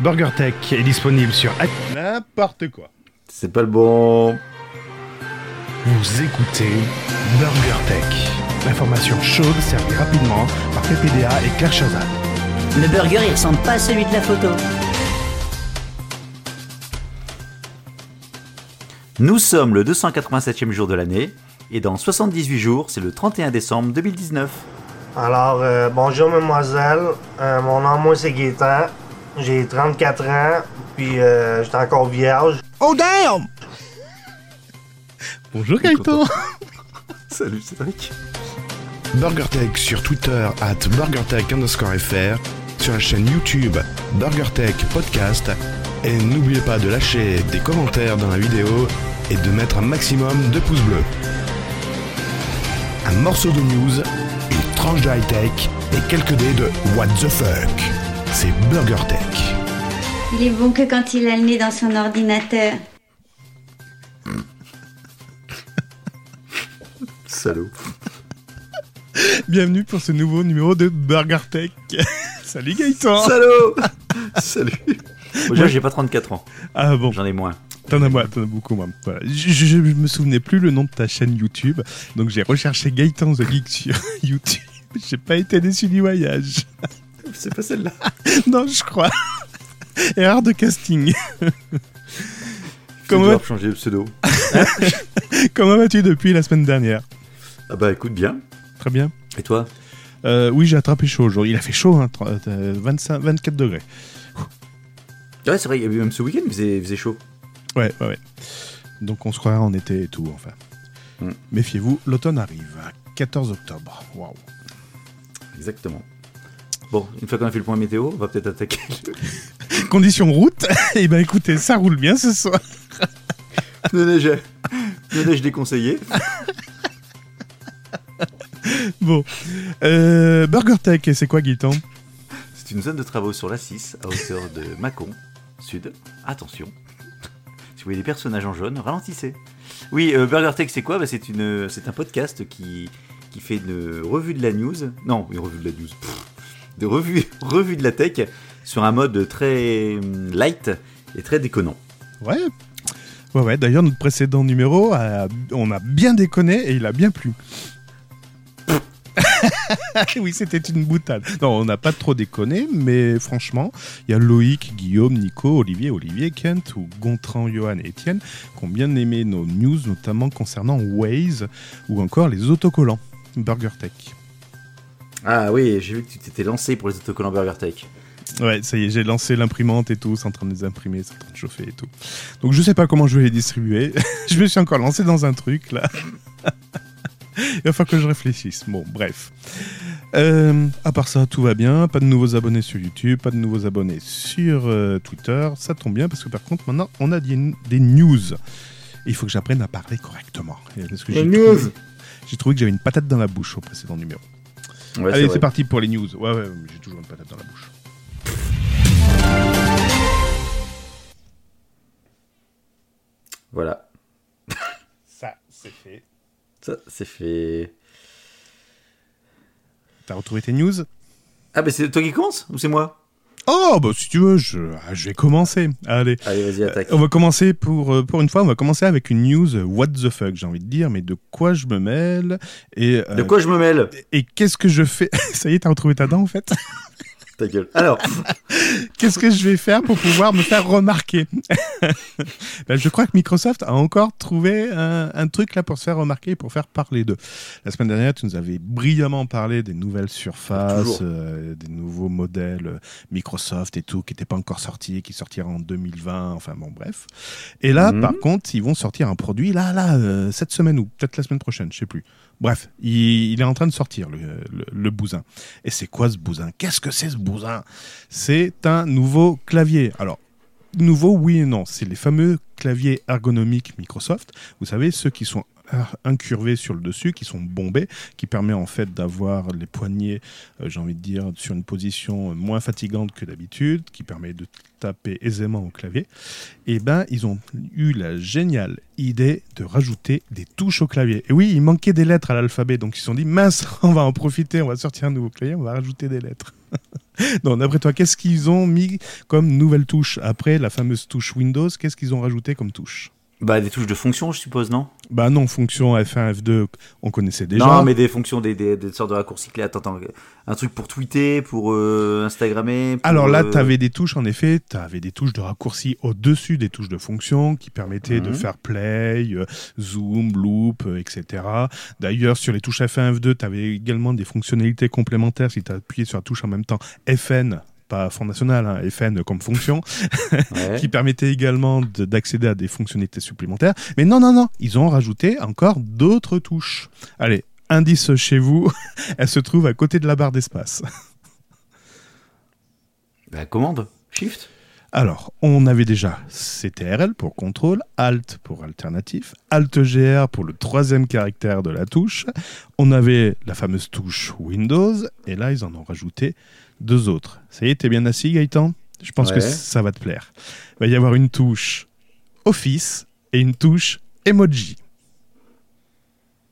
BurgerTech est disponible sur n'importe quoi. C'est pas le bon. Vous écoutez BurgerTech. L'information chaude servie rapidement par PPDA et Claire Chazal. Le burger, il ressemble pas à celui de la photo. Nous sommes le 287e jour de l'année et dans 78 jours, c'est le 31 décembre 2019. Alors, euh, bonjour mademoiselle. Euh, mon nom, moi, c'est Gaétan. J'ai 34 ans, puis euh, j'étais encore vierge. Oh damn Bonjour Gaëtan Salut Cédric. BurgerTech sur Twitter at BurgerTech underscore FR, sur la chaîne YouTube BurgerTech Podcast, et n'oubliez pas de lâcher des commentaires dans la vidéo et de mettre un maximum de pouces bleus. Un morceau de news, une tranche de high-tech et quelques dés de What the fuck. C'est BurgerTech. Il est bon que quand il a le nez dans son ordinateur. Salaud. Bienvenue pour ce nouveau numéro de BurgerTech. Salut Gaëtan Salaud Salut. Moi, j'ai pas 34 ans. Ah bon, J'en ai moins. t'en as moins, t'en as beaucoup moins. Voilà. Je, je- je me souvenais plus le nom de ta chaîne YouTube, donc j'ai recherché Gaëtan The Geek sur YouTube. J'ai pas été déçu du voyage. C'est pas celle-là. non, je crois. Erreur de casting. Comment changer de pseudo comment vas-tu depuis la semaine dernière? Ah bah écoute bien. Très bien. Et toi? Euh, oui, j'ai attrapé chaud aujourd'hui. Il a fait chaud, hein, tr- euh, 25, 24 degrés. Ouais, c'est vrai, il y a eu même ce week-end, il faisait, il faisait chaud. Ouais, ouais, ouais. Donc on se croirait en été et tout, enfin. Mm. Méfiez-vous, l'automne arrive. 14 octobre. Waouh. Exactement. Bon, une fois qu'on a fait le point météo, on va peut-être attaquer. le- Condition route. Eh ben écoutez, ça roule bien ce soir. Ne neige, ne neige déconseillé. Bon. Euh, Burger Tech, c'est quoi Gaëtan? C'est une zone de travaux sur la 6 à hauteur de Mâcon, sud. Attention. Si vous voyez des personnages en jaune, ralentissez. Oui, euh, Burger Tech, c'est quoi? Bah, c'est, une, c'est un podcast qui, qui fait une revue de la news. Non, une revue de la news. Pff, de revue, revue de la tech sur un mode très light et très déconnant. Ouais. Ouais, ouais. D'ailleurs, notre précédent numéro, a- on a bien déconné et il a bien plu. oui, c'était une boutade. Non, on n'a pas trop déconné, mais franchement, il y a Loïc, Guillaume, Nico, Olivier, Olivier, Kent, ou Gontran, Johan et Étienne qui ont bien aimé nos news, notamment concernant Waze ou encore les autocollants. Burger Tech. Ah oui, j'ai vu que tu t'étais lancé pour les autocollants Burger Tech. Ouais, ça y est, j'ai lancé l'imprimante et tout, c'est en train de les imprimer, c'est en train de chauffer et tout. Donc je sais pas comment je vais les distribuer. je me suis encore lancé dans un truc là. Il va falloir que je réfléchisse. Bon, bref. Euh, à part ça, tout va bien. Pas de nouveaux abonnés sur YouTube, pas de nouveaux abonnés sur euh, Twitter. Ça tombe bien parce que par contre, maintenant, on a des, des news. Et il faut que j'apprenne à parler correctement. Parce que trouvé- J'ai trouvé que j'avais une patate dans la bouche au précédent numéro. Ouais, Allez, c'est parti pour les news. Ouais, ouais, j'ai toujours une patate dans la bouche. Voilà, Ça, c'est fait. ça c'est fait. T'as retrouvé tes news? Ah bah c'est toi qui commence ou c'est moi? Oh, bah si tu veux, je, ah, je vais commencer. Allez. Allez, vas-y, attaque. On va commencer pour, euh, pour une fois, on va commencer avec une news euh, what the fuck, j'ai envie de dire, mais de quoi je me mêle et, euh, De quoi je me mêle? et qu'est-ce que je fais? Ça y est, t'as retrouvé ta dent en fait? Ta gueule. Alors, Qu'est-ce que je vais faire pour pouvoir me faire remarquer Ben, Je crois que Microsoft a encore trouvé un, un truc là pour se faire remarquer, pour faire parler d'eux. La semaine dernière, tu nous avais brillamment parlé des nouvelles surfaces, euh, des nouveaux modèles euh, Microsoft et tout, qui n'étaient pas encore sortis, qui sortiront en 2020, enfin bon, bref. Et là, Mhm. par contre, ils vont sortir un produit, là, là, euh, cette semaine ou peut-être la semaine prochaine, je sais plus. Bref, il, est en train de sortir, le, le, bousin. Et c'est quoi ce bousin? Qu'est-ce que c'est ce bousin? C'est un nouveau clavier. Alors, nouveau, oui et non. C'est les fameux claviers ergonomiques Microsoft. Vous savez, ceux qui sont incurvés sur le dessus, qui sont bombés, qui permet en fait d'avoir les poignets, euh, j'ai envie de dire, sur une position moins fatigante que d'habitude, qui permet de taper aisément au clavier. Et ben, ils ont eu la géniale idée de rajouter des touches au clavier. Et oui, il manquait des lettres à l'alphabet, donc ils se sont dit mince, on va en profiter, on va sortir un nouveau clavier, on va rajouter des lettres. Non, d'après toi, qu'est-ce qu'ils ont mis comme nouvelle touche Après la fameuse touche Windows, qu'est-ce qu'ils ont rajouté comme touche? Bah, des touches de fonction, je suppose, non? Bah non, fonction F1, F2, on connaissait déjà. Non, mais des fonctions, des, des, des sortes de raccourcis clés. Attends, attends, un truc pour tweeter, pour euh, Instagrammer. pour, Alors là, euh, tu avais des touches, en effet, tu avais des touches de raccourci au-dessus des touches de fonction qui permettaient de Mhm. faire play, euh, zoom, loop, euh, etc. D'ailleurs, sur les touches F1, F2, tu avais également des fonctionnalités complémentaires si tu appuyé sur la touche en même temps FN. Pas Front National, hein, FN comme fonction, ouais. qui permettait également de- d'accéder à des fonctionnalités supplémentaires. Mais non, non, non, ils ont rajouté encore d'autres touches. Allez, indice chez vous, elle se trouve à côté de la barre d'espace. Bah, commande, shift. Alors, on avait déjà CTRL pour contrôle, Alt pour alternatif, Alt GR pour le troisième caractère de la touche. On avait la fameuse touche Windows, et là, ils en ont rajouté deux autres. Ça y est, t'es bien assis, Gaëtan? Je pense que ça va te plaire. Il va y avoir une touche Office et une touche Emoji.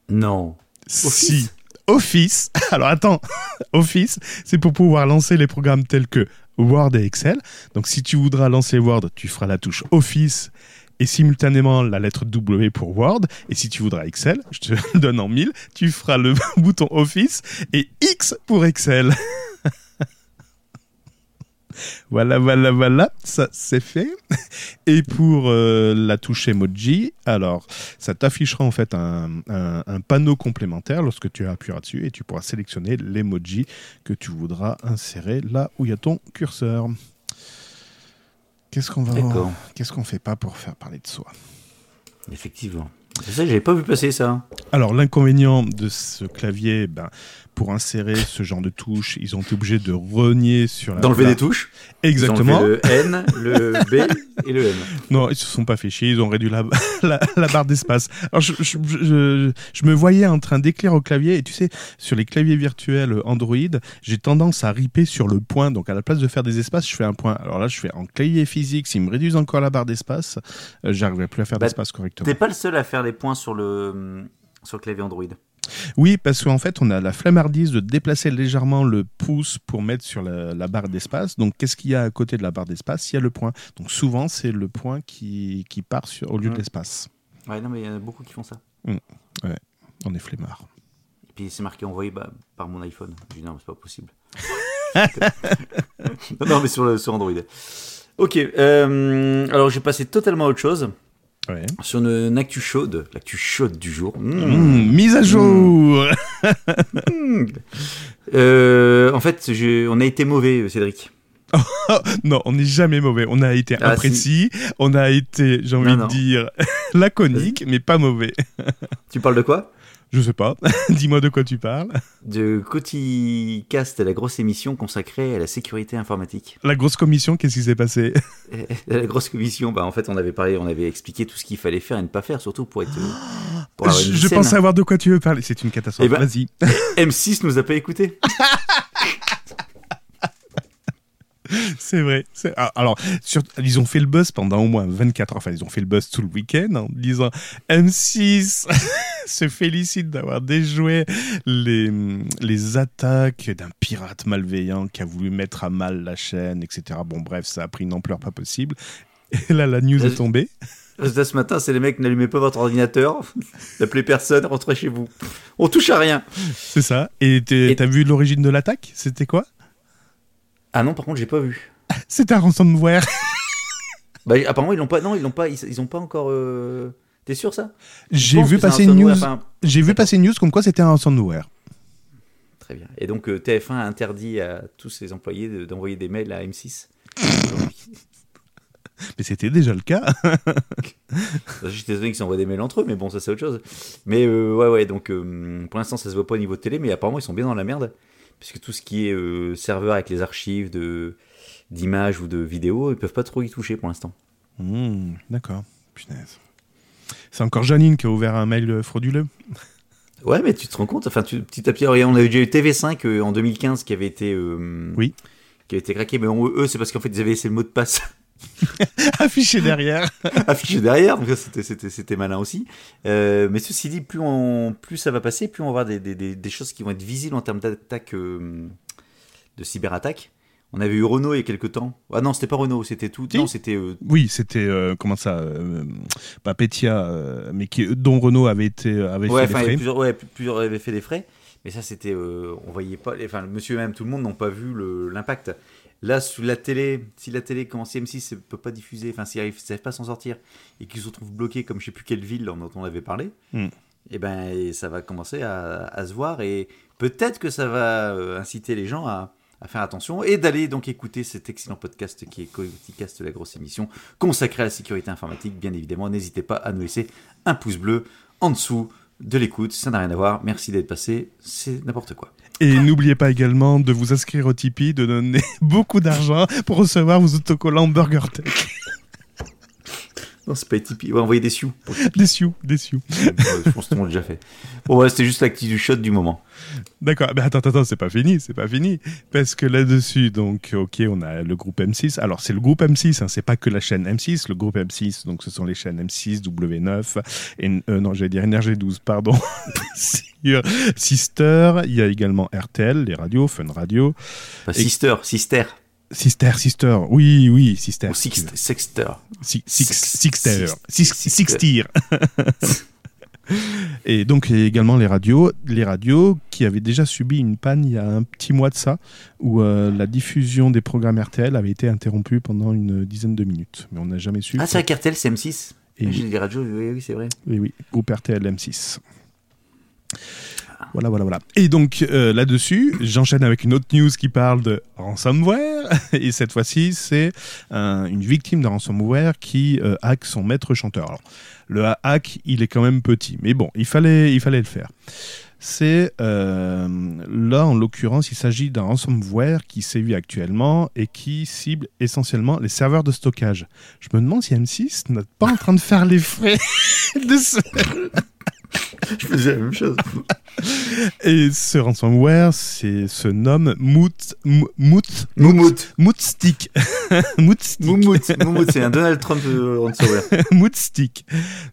Non. Si. Office? Alors attends, Office, c'est pour pouvoir lancer les programmes tels que Word et Excel. Donc si tu voudras lancer Word, tu feras la touche Office et simultanément la lettre W pour Word. Et si tu voudras Excel, je te donne en mille, tu feras le bouton Office et X pour Excel. Voilà, voilà, voilà, ça c'est fait. Et pour euh, la touche emoji, alors ça t'affichera en fait un, un- un panneau complémentaire lorsque tu appuieras dessus et tu pourras sélectionner l'emoji que tu voudras insérer là où il y a ton curseur. Qu'est-ce qu'on va. Qu'est-ce qu'on fait pas pour faire parler de soi? Effectivement. Ça, j'avais pas vu passer ça. Alors l'inconvénient de ce clavier, ben, pour insérer ce genre de touches, ils ont été obligés de renier sur la D'enlever des touches? Exactement. Ils ont enlevé le N, le B et le M. Non, ils se sont pas fait chier, ils ont réduit la, la, la barre d'espace. Alors, je, je, je- je me voyais en train d'écrire au clavier, et tu sais, sur les claviers virtuels Android, j'ai tendance à riper sur le point. Donc, à la place de faire des espaces, je fais un point. Alors là, je fais en clavier physique, s'ils me réduisent encore la barre d'espace, euh, j'arriverai plus à faire Bah, d'espace correctement. T'es pas le seul à faire des points sur le, sur le clavier Android. Oui, parce qu'en fait, on a la flemmardise de déplacer légèrement le pouce pour mettre sur la, la barre d'espace. Donc, qu'est-ce qu'il y a à côté de la barre d'espace? Il y a le point. Donc, souvent, c'est le point qui, qui part sur, au lieu de l'espace. Ouais, non, mais il y en a beaucoup qui font ça. On est flemmard. Et puis c'est marqué envoyé bah, par mon iPhone. Je dis non, mais c'est pas possible. non, mais sur, le, sur Android. Ok, euh, alors j'ai passé totalement à autre chose. Ouais. Sur une, une actu chaude, l'actu chaude du jour. Mmh. Mmh, mise à jour Euh, en fait, on a été mauvais, Cédric. Non, on n'est jamais mauvais. On a été Ah, imprécis, on a été, j'ai envie Non, de non. dire, laconique, mais pas mauvais. Tu parles de quoi? Je sais pas. Dis-moi de quoi tu parles. De Coticast, la grosse émission consacrée à la sécurité informatique. La grosse commission, qu'est-ce qui s'est passé? La grosse commission, bah, en fait, on avait parlé, on avait expliqué tout ce qu'il fallait faire et ne pas faire, surtout pour être. pour Je, je pense savoir de quoi tu veux parler. C'est une catastrophe. Eh ben- Vas-y. M6 nous a pas écoutés. C'est vrai. ah, Alors, sur- ils ont fait le buzz pendant au moins 24 heures. Enfin, ils ont fait le buzz tout le week-end en disant M6 se félicite d'avoir déjoué les, les attaques d'un pirate malveillant qui a voulu mettre à mal la chaîne, etc. Bon, bref, ça a pris une ampleur pas possible. Et là, la news est tombée. Ce matin, c'est les mecs, n'allumez pas votre ordinateur, n'appelez personne, rentrez chez vous. On touche à rien. C'est ça. Et- t'as vu l'origine de l'attaque? C'était quoi? Ah non, par contre, j'ai pas vu. C'était un ransomware. Bah, apparemment, ils l'ont pas. Non, ils l'ont pas. Ils, ils ont pas encore. euh, T'es sûr ça? J'ai vu c'est passer une news. enfin, J'ai vu passer une news comme quoi c'était un ransomware. Très bien. Et donc euh, TF1 a interdit à tous ses employés de- d'envoyer des mails à M6. Mais c'était déjà le cas. J'étais étonné qu'ils s'envoient des mails entre eux, mais bon, ça c'est autre chose. Mais euh, ouais, ouais, donc euh, pour l'instant ça se voit pas au niveau de télé, mais apparemment ils sont bien dans la merde. Puisque tout ce qui est euh, serveur avec les archives de d'images ou de vidéos, ils peuvent pas trop y toucher pour l'instant. Hmm, D'accord. Punaise. C'est encore Janine qui a ouvert un mail euh, frauduleux. Ouais, mais tu te rends compte, enfin, tu, petit à petit, on avait déjà eu TV5 euh, en 2015 qui avait été. euh, Oui. Qui avait été craqué, mais on- eux, c'est parce qu'en fait, ils avaient laissé le mot de passe Affiché derrière. affiché derrière, donc c'était, malin aussi. Euh, mais ceci dit, plus, on, plus ça va passer, plus on va avoir des, des, des, des choses qui vont être visibles en termes d'attaque, euh, de cyberattaque. On avait eu Renault il y a quelques temps. Ah non, c'était pas Renault, c'était tout. Si. Non, c'était. euh, Oui, c'était euh, comment ça, pas Petia, mais qui, dont Renault avait été avait ouais, fait les frais. plusieurs, ouais, plusieurs avaient fait des frais. Mais ça, c'était. on voyait pas. Enfin, monsieur et même tout le monde n'ont pas vu l'impact. Là, sous la télé, si la télé, comment si M6 ne peut pas diffuser, enfin, s'ils ne savent pas s'en sortir et qu'ils se retrouvent bloqués comme je sais plus quelle ville dont on avait parlé, Mm. et ben, et ça va commencer à, à se voir et peut-être que ça va euh, inciter les gens à, à faire attention et d'aller donc écouter cet excellent podcast qui est Coticast, la grosse émission consacrée à la sécurité informatique. Bien évidemment, n'hésitez pas à nous laisser un pouce bleu en dessous de l'écoute. Ça n'a rien à voir. Merci d'être passé. C'est n'importe quoi. Et n'oubliez pas également de vous inscrire au Tipeee, de donner beaucoup d'argent pour recevoir vos autocollants Burger Tech. Non, c'est pas Tipeee. Ouais, envoyer des sioux. Des sioux, des sioux. Je pense que tout le monde l'a déjà fait. Bon, c'était juste l'actu du shot du moment. D'accord, mais attends, attends, c'est pas fini, c'est pas fini. Parce que là-dessus, donc, ok, on a le groupe M6. Alors, c'est le groupe M6, hein, c'est pas que la chaîne M6. Le groupe M6, donc, ce sont les chaînes M6, W9, et, euh, non, j'allais dire NRG12, pardon. Sister, il y a également RTL, les radios, Fun Radio. Enfin, Et- sister, sister. Sister, oui, oui, Sister. Ou six, Sixter. six- Six, six- Sixtir. Et donc également les radios, les radios qui avaient déjà subi une panne il y a un petit mois de ça, où euh, la diffusion des programmes RTL avait été interrompue pendant une dizaine de minutes. Mais on n'a jamais su. Ah, c'est vrai qu'RTL, c'est M6. Et J'ai oui. des radios, oui, oui, c'est vrai. Oui, oui, groupe RTL M6. Voilà, voilà, voilà. Et donc euh, là-dessus, j'enchaîne avec une autre news qui parle de ransomware. Et cette fois-ci, c'est un- une victime de ransomware qui euh, hack son maître chanteur. Alors, le hack, il est quand même petit, mais bon, il fallait, il fallait le faire. C'est euh, là, en l'occurrence, il s'agit d'un ransomware qui sévit actuellement et qui cible essentiellement les serveurs de stockage. Je me demande si M6 n'est pas en train de faire les frais de ce Je faisais la même chose. Et ce ransomware c'est, se nomme Moot, Mo- Moot, Moumout. Mootstick. Mootstick. C'est un Donald Trump euh, ransomware. Mootstick.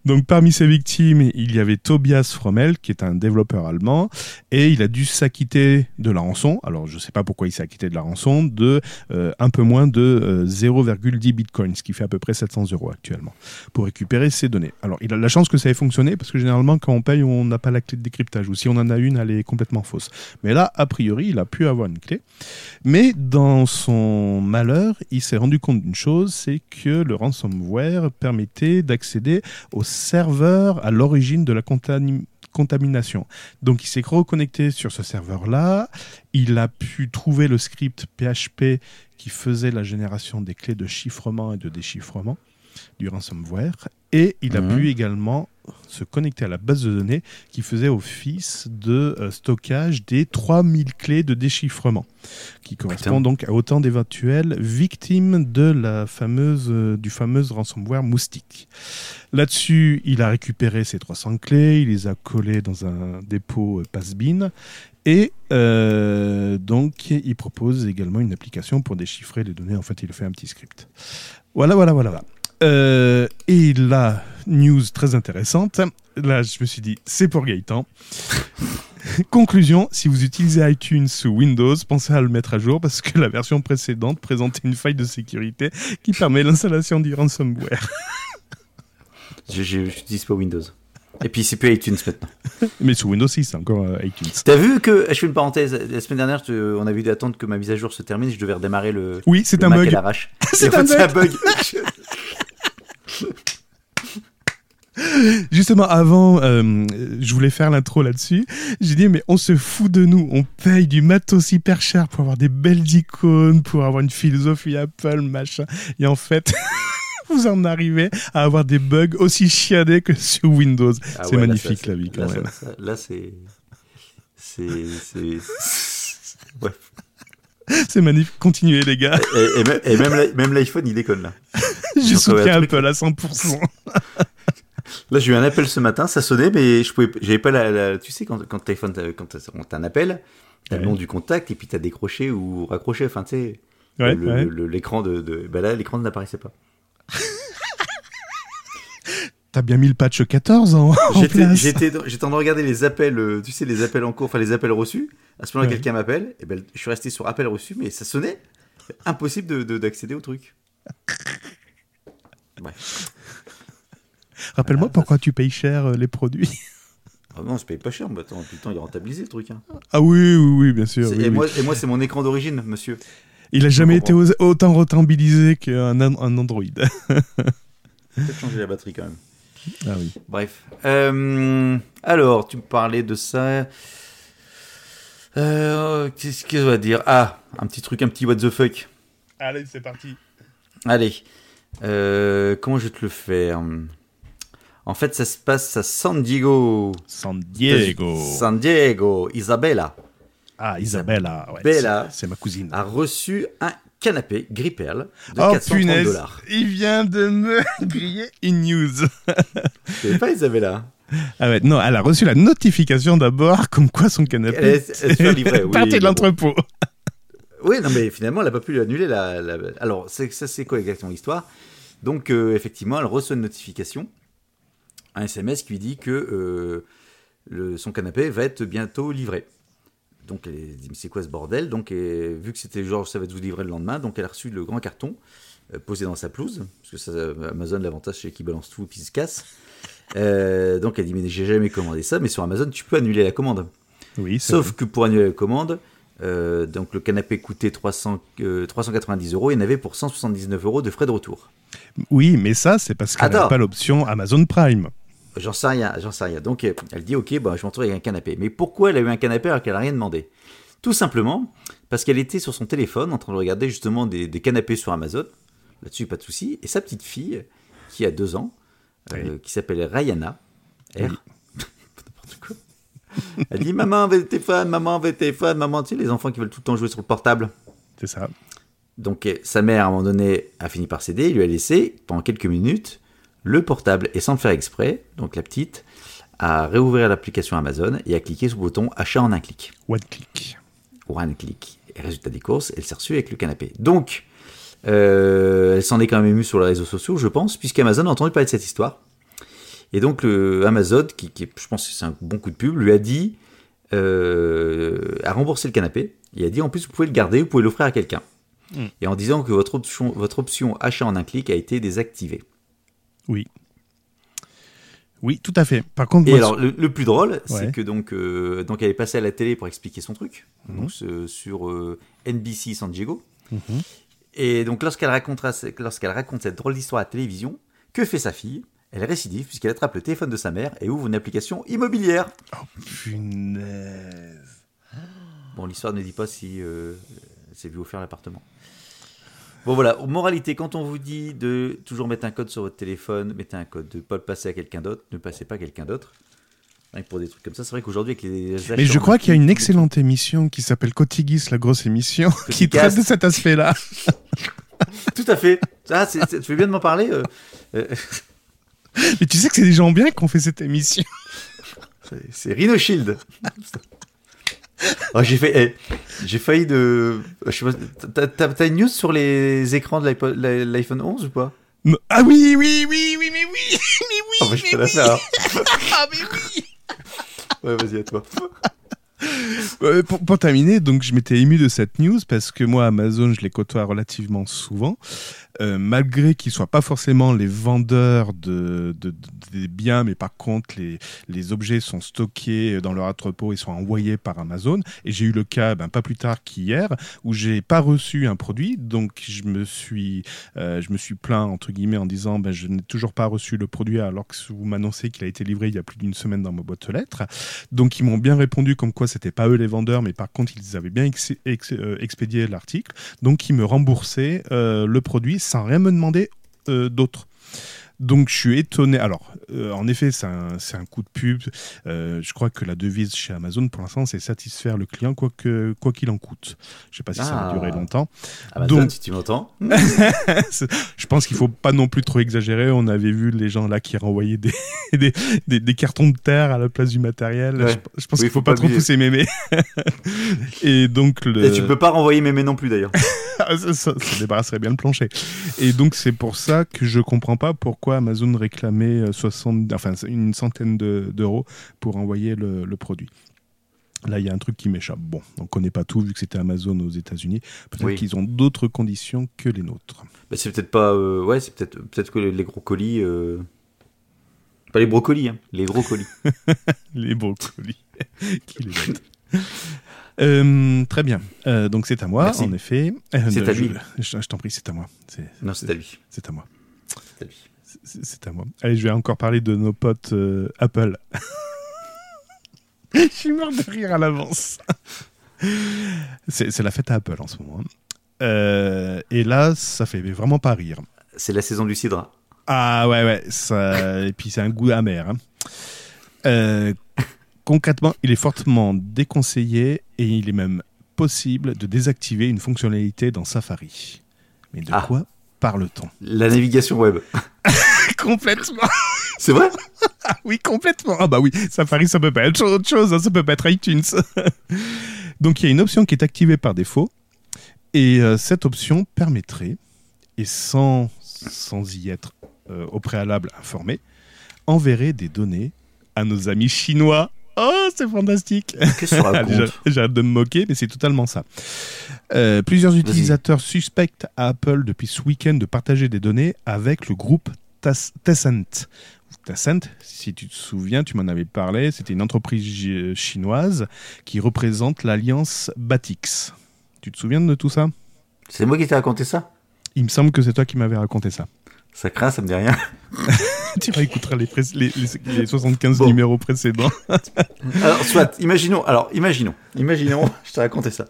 Donc parmi ses victimes, il y avait Tobias Frommel, qui est un développeur allemand, et il a dû s'acquitter de la rançon. Alors je sais pas pourquoi il s'est acquitté de la rançon, de euh, un peu moins de euh, 0,10 bitcoin, ce qui fait à peu près 700 euros actuellement, pour récupérer ses données. Alors il a la chance que ça ait fonctionné, parce que généralement quand on paye, on n'a pas la clé de décryptage, ou si on en a une, elle est complètement fausse. Mais là, a priori, il a pu avoir une clé. Mais dans son malheur, il s'est rendu compte d'une chose, c'est que le ransomware permettait d'accéder au serveur à l'origine de la contami- contamination. Donc il s'est reconnecté sur ce serveur-là, il a pu trouver le script PHP qui faisait la génération des clés de chiffrement et de déchiffrement du ransomware, et il a Mhm. pu également se connecter à la base de données qui faisait office de euh, stockage des 3000 clés de déchiffrement, qui correspond donc à autant d'éventuelles victimes de la fameuse, euh, du fameux ransomware Moustique. Là-dessus, il a récupéré ces 300 clés, il les a collées dans un dépôt euh, passe-bin, et euh, donc il propose également une application pour déchiffrer les données. En fait, il fait un petit script. Voilà, voilà, voilà. voilà. Euh, et la news très intéressante, là je me suis dit, c'est pour Gaëtan. Conclusion, si vous utilisez iTunes sous Windows, pensez à le mettre à jour parce que la version précédente présentait une faille de sécurité qui permet l'installation du ransomware. Je n'utilise pas Windows. Et puis c'est plus iTunes maintenant. Mais sous Windows 6, c'est encore euh, iTunes. T'as vu que, je fais une parenthèse, la semaine dernière, je- on a vu d'attendre que ma mise à jour se termine, je devais redémarrer le, Oui, c'est un bug. c'est un bug. Justement, avant, euh, je voulais faire l'intro là-dessus. J'ai dit, mais on se fout de nous. On paye du matos hyper cher pour avoir des belles icônes, pour avoir une philosophie Apple, machin. Et en fait, vous en arrivez à avoir des bugs aussi chiadés que sur Windows. Ah c'est ouais, magnifique, la vie, quand là, même. Là, c'est. C'est. Ouais. C'est magnifique. Continuez, les gars. Et, et même, et même l'iPhone, il déconne là. Je soutiens. Apple à 100%. Là, j'ai eu un appel ce matin, ça sonnait, mais je pouvais, j'avais pas la, la- tu sais, quand, quand téléphone, t'as- quand t'as- on t'a un appel, t'as le nom du contact, et puis t'as décroché ou raccroché, enfin, tu sais, Ouais, ouais. l'écran de, de, bah là, l'écran n'apparaissait pas. T'as bien mis le patch 14 en, en J'étais, place. j'étais, en train de regarder les appels, euh, tu sais, les appels en cours, enfin, les appels reçus. À ce moment-là, Ouais. quelqu'un m'appelle, et ben, je suis resté sur appel reçu, mais ça sonnait. Impossible de- de- d'accéder au truc. Ouais. Rappelle-moi Ah, ça, pourquoi tu payes cher euh, les produits. Ah non, je paye pas cher, mais attends, putain, il est rentabilisé le truc. Hein. Ah oui, oui, oui, bien sûr. Oui, et, oui. moi, et moi, c'est mon écran d'origine, monsieur. Il a jamais été autant rentabilisé qu'un an- un Android. Peut-être changer la batterie quand même. Ah oui. Bref. Euh, alors, tu me parlais de ça. Euh, Qu'est-ce que je dois dire? Ah, un petit truc, un petit what the fuck. Allez, c'est parti. Allez. Euh, comment je vais te le faire? En fait, ça se passe à San Diego. San Diego. San Diego. Isabella Ah, Isabella. ouais, Bella. c'est- ma cousine. a reçu un canapé Gripperle de oh 430 punaise, dollars. il vient de me griller une news. C'est pas Isabella? Ah ouais, non, elle a reçu la notification d'abord comme quoi son canapé Elle est- elle oui, partait de bon. l'entrepôt. Oui, non, mais finalement, elle n'a pas pu annuler la. la- Alors, ça, c'est quoi exactement l'histoire? Donc, euh, effectivement, elle reçoit une notification, un SMS qui lui dit que euh, le- son canapé va être bientôt livré. Donc, elle dit, mais c'est quoi ce bordel? Donc, et, vu que c'était genre, ça va être vous livrer le lendemain, donc elle a reçu le grand carton euh, posé dans sa pelouse, parce que ça, Amazon, l'avantage, c'est qu'il balance tout et puis il se casse. Euh, donc, elle dit, mais j'ai jamais commandé ça, mais sur Amazon, tu peux annuler la commande. Oui, Sauf vrai. que pour annuler la commande, euh, donc le canapé coûtait 300, euh, 390 euros, il y en avait pour 179 euros de frais de retour. Oui, mais ça, c'est parce qu'elle n'a pas l'option Amazon Prime. J'en sais rien, j'en sais rien. Donc euh, elle dit ok, bah, je m'en trouve avec un canapé. Mais pourquoi elle a eu un canapé alors qu'elle n'a rien demandé? Tout simplement parce qu'elle était sur son téléphone en train de regarder justement des, des canapés sur Amazon. Là-dessus, pas de souci. Et sa petite fille, qui a deux ans, euh, qui s'appelle Rayana, R. N'importe quoi. Elle dit Maman avait le téléphone, maman avait le téléphone, maman, tu sais, les enfants qui veulent tout le temps jouer sur le portable. C'est ça. Donc euh, sa mère, à un moment donné, a fini par céder, il lui a laissé, pendant quelques minutes, le portable. Et sans le faire exprès, donc la petite, a réouvert l'application Amazon et a cliqué sur le bouton achat en un clic. One click. One click. Et résultat des courses, elle s'est reçue avec le canapé. Donc, euh, elle s'en est quand même émue sur les réseaux sociaux, je pense, puisqu'Amazon a entendu parler de cette histoire. Et donc, le Amazon, qui, je pense que c'est un bon coup de pub, lui a dit, euh, a remboursé le canapé. Il a dit, en plus, vous pouvez le garder, vous pouvez l'offrir à quelqu'un. Mm. Et en disant que votre option, votre option achat en un clic a été désactivée. Oui. Oui, tout à fait. Par contre, Et moi, alors, le, le plus drôle, Ouais. c'est que donc, euh, donc, elle est passée à la télé pour expliquer son truc, Mhm. donc, ce- sur euh, NBC San Diego. Mhm. Et donc, lorsqu'elle raconte, lorsqu'elle raconte cette drôle d'histoire à la télévision, que fait sa fille? Elle récidive puisqu'elle attrape le téléphone de sa mère et ouvre une application immobilière. punaise. Bon, l'histoire ne dit pas si euh, s'est vu offert l'appartement. Bon voilà, moralité, quand on vous dit de toujours mettre un code sur votre téléphone, mettez un code, de ne pas le passer à quelqu'un d'autre, ne passez pas à quelqu'un d'autre. Pour des trucs comme ça, c'est vrai qu'aujourd'hui avec les Mais je crois qu'il y a une excellente émission qui s'appelle Cotigis, la grosse émission, qui traite de cet aspect-là. Tout à fait. Ah, tu fais bien de m'en parler. euh, euh, Mais tu sais que c'est des gens bien qui ont fait cette émission. c'est- c'est Rhino Shield. Oh, j'ai fait, eh, j'ai failli de. Je sais pas, t'as- t'as t'as une news sur les écrans de l'iPhone 11 ou pas? Non. Ah oui, oui, oui, oui, mais oui, mais oui, Oh, bah, je mais peux la oui. faire. Ah, mais oui. Ouais, vas-y, à toi. Euh, pour, pour terminer, donc je m'étais ému de cette news parce que moi, Amazon, je les côtoie relativement souvent. Euh, malgré qu'ils soient pas forcément les vendeurs de, de- de- des biens, mais par contre les, les objets sont stockés dans leur entrepôt et sont envoyés par Amazon. Et j'ai eu le cas, ben, pas plus tard qu'hier, où j'ai pas reçu un produit, donc je me suis, euh, je me suis plaint entre guillemets en disant, ben, je n'ai toujours pas reçu le produit alors que vous m'annoncez qu'il a été livré il y a plus d'une semaine dans ma boîte aux lettres. Donc ils m'ont bien répondu comme quoi c'était pas eux les vendeurs, mais par contre ils avaient bien euh, expédié l'article. Donc ils me remboursaient euh, le produit sans rien me demander euh, d'autre. Donc je suis étonné. Alors, euh, en effet, c'est un, coup de pub. Euh, je crois que la devise chez Amazon, pour l'instant, c'est satisfaire le client quoi que quoi qu'il en coûte. Je sais pas si ça va Ah. durer longtemps. Amazon, Donc- si tu m'entends. Je pense qu'il faut pas non plus trop exagérer. On avait vu les gens là qui renvoyaient des, des, des- des cartons de terre à la place du matériel. Ouais. Je, je pense Oui, qu'il faut faut pas, pas trop pousser mémé. Et donc le. Et tu peux pas renvoyer mémé non plus d'ailleurs. Ah, ça, ça- ça débarrasserait bien le plancher. Et donc c'est pour ça que je comprends pas pourquoi Amazon réclamait euh, 60, enfin une centaine de- d'euros pour envoyer le, le produit. Là, il y a un truc qui m'échappe. Bon, on connaît pas tout vu que c'était Amazon aux États-Unis. Peut-être Oui. qu'ils ont d'autres conditions que les nôtres. Bah, c'est peut-être pas. euh, ouais, c'est peut-être peut-être que les gros colis. euh, Pas les brocolis, hein, les gros colis. Les brocolis. qui les. Euh, très bien. Euh, donc c'est à moi, Merci. en effet. Euh, C'est à lui. Je, je t'en prie, c'est à moi. Non, c'est à lui. c'est à moi. C'est à lui. C'est, à moi. Allez, je vais encore parler de nos potes euh, Apple. je suis mort de rire à l'avance. c'est, la fête à Apple en ce moment. hein. Euh, et là, ça fait vraiment pas rire. C'est la saison du cidre. Ah ouais, ouais. Ça... Et puis c'est un goût amer. hein. Euh, concrètement, il est fortement déconseillé et il est même possible de désactiver une fonctionnalité dans Safari. Mais de Ah. quoi parle-t-on? La navigation web. Complètement. C'est vrai? Oui, complètement. Ah bah oui, Safari, ça peut pas être autre chose, hein, ça peut pas être iTunes. Donc il y a une option qui est activée par défaut. Et euh, cette option permettrait, et sans, sans y être euh, au préalable informé, enverrait des données à nos amis chinois. Oh, c'est fantastique. J'a- J'arrête de me moquer, mais c'est totalement ça. Euh, plusieurs utilisateurs suspectent à Apple depuis ce week-end de partager des données avec le groupe Tencent. Tencent, si tu te souviens, tu m'en avais parlé, c'était une entreprise chinoise qui représente l'alliance Batix. Tu te souviens de tout ça? C'est moi qui t'ai raconté ça? Il me semble que c'est toi qui m'avais raconté ça. Ça craint, ça me dit rien. tu réécouteras les, les, les- les 75 Bon. numéros précédents. Alors, soit, imaginons, alors, imaginons, imaginons, je t'ai raconté ça.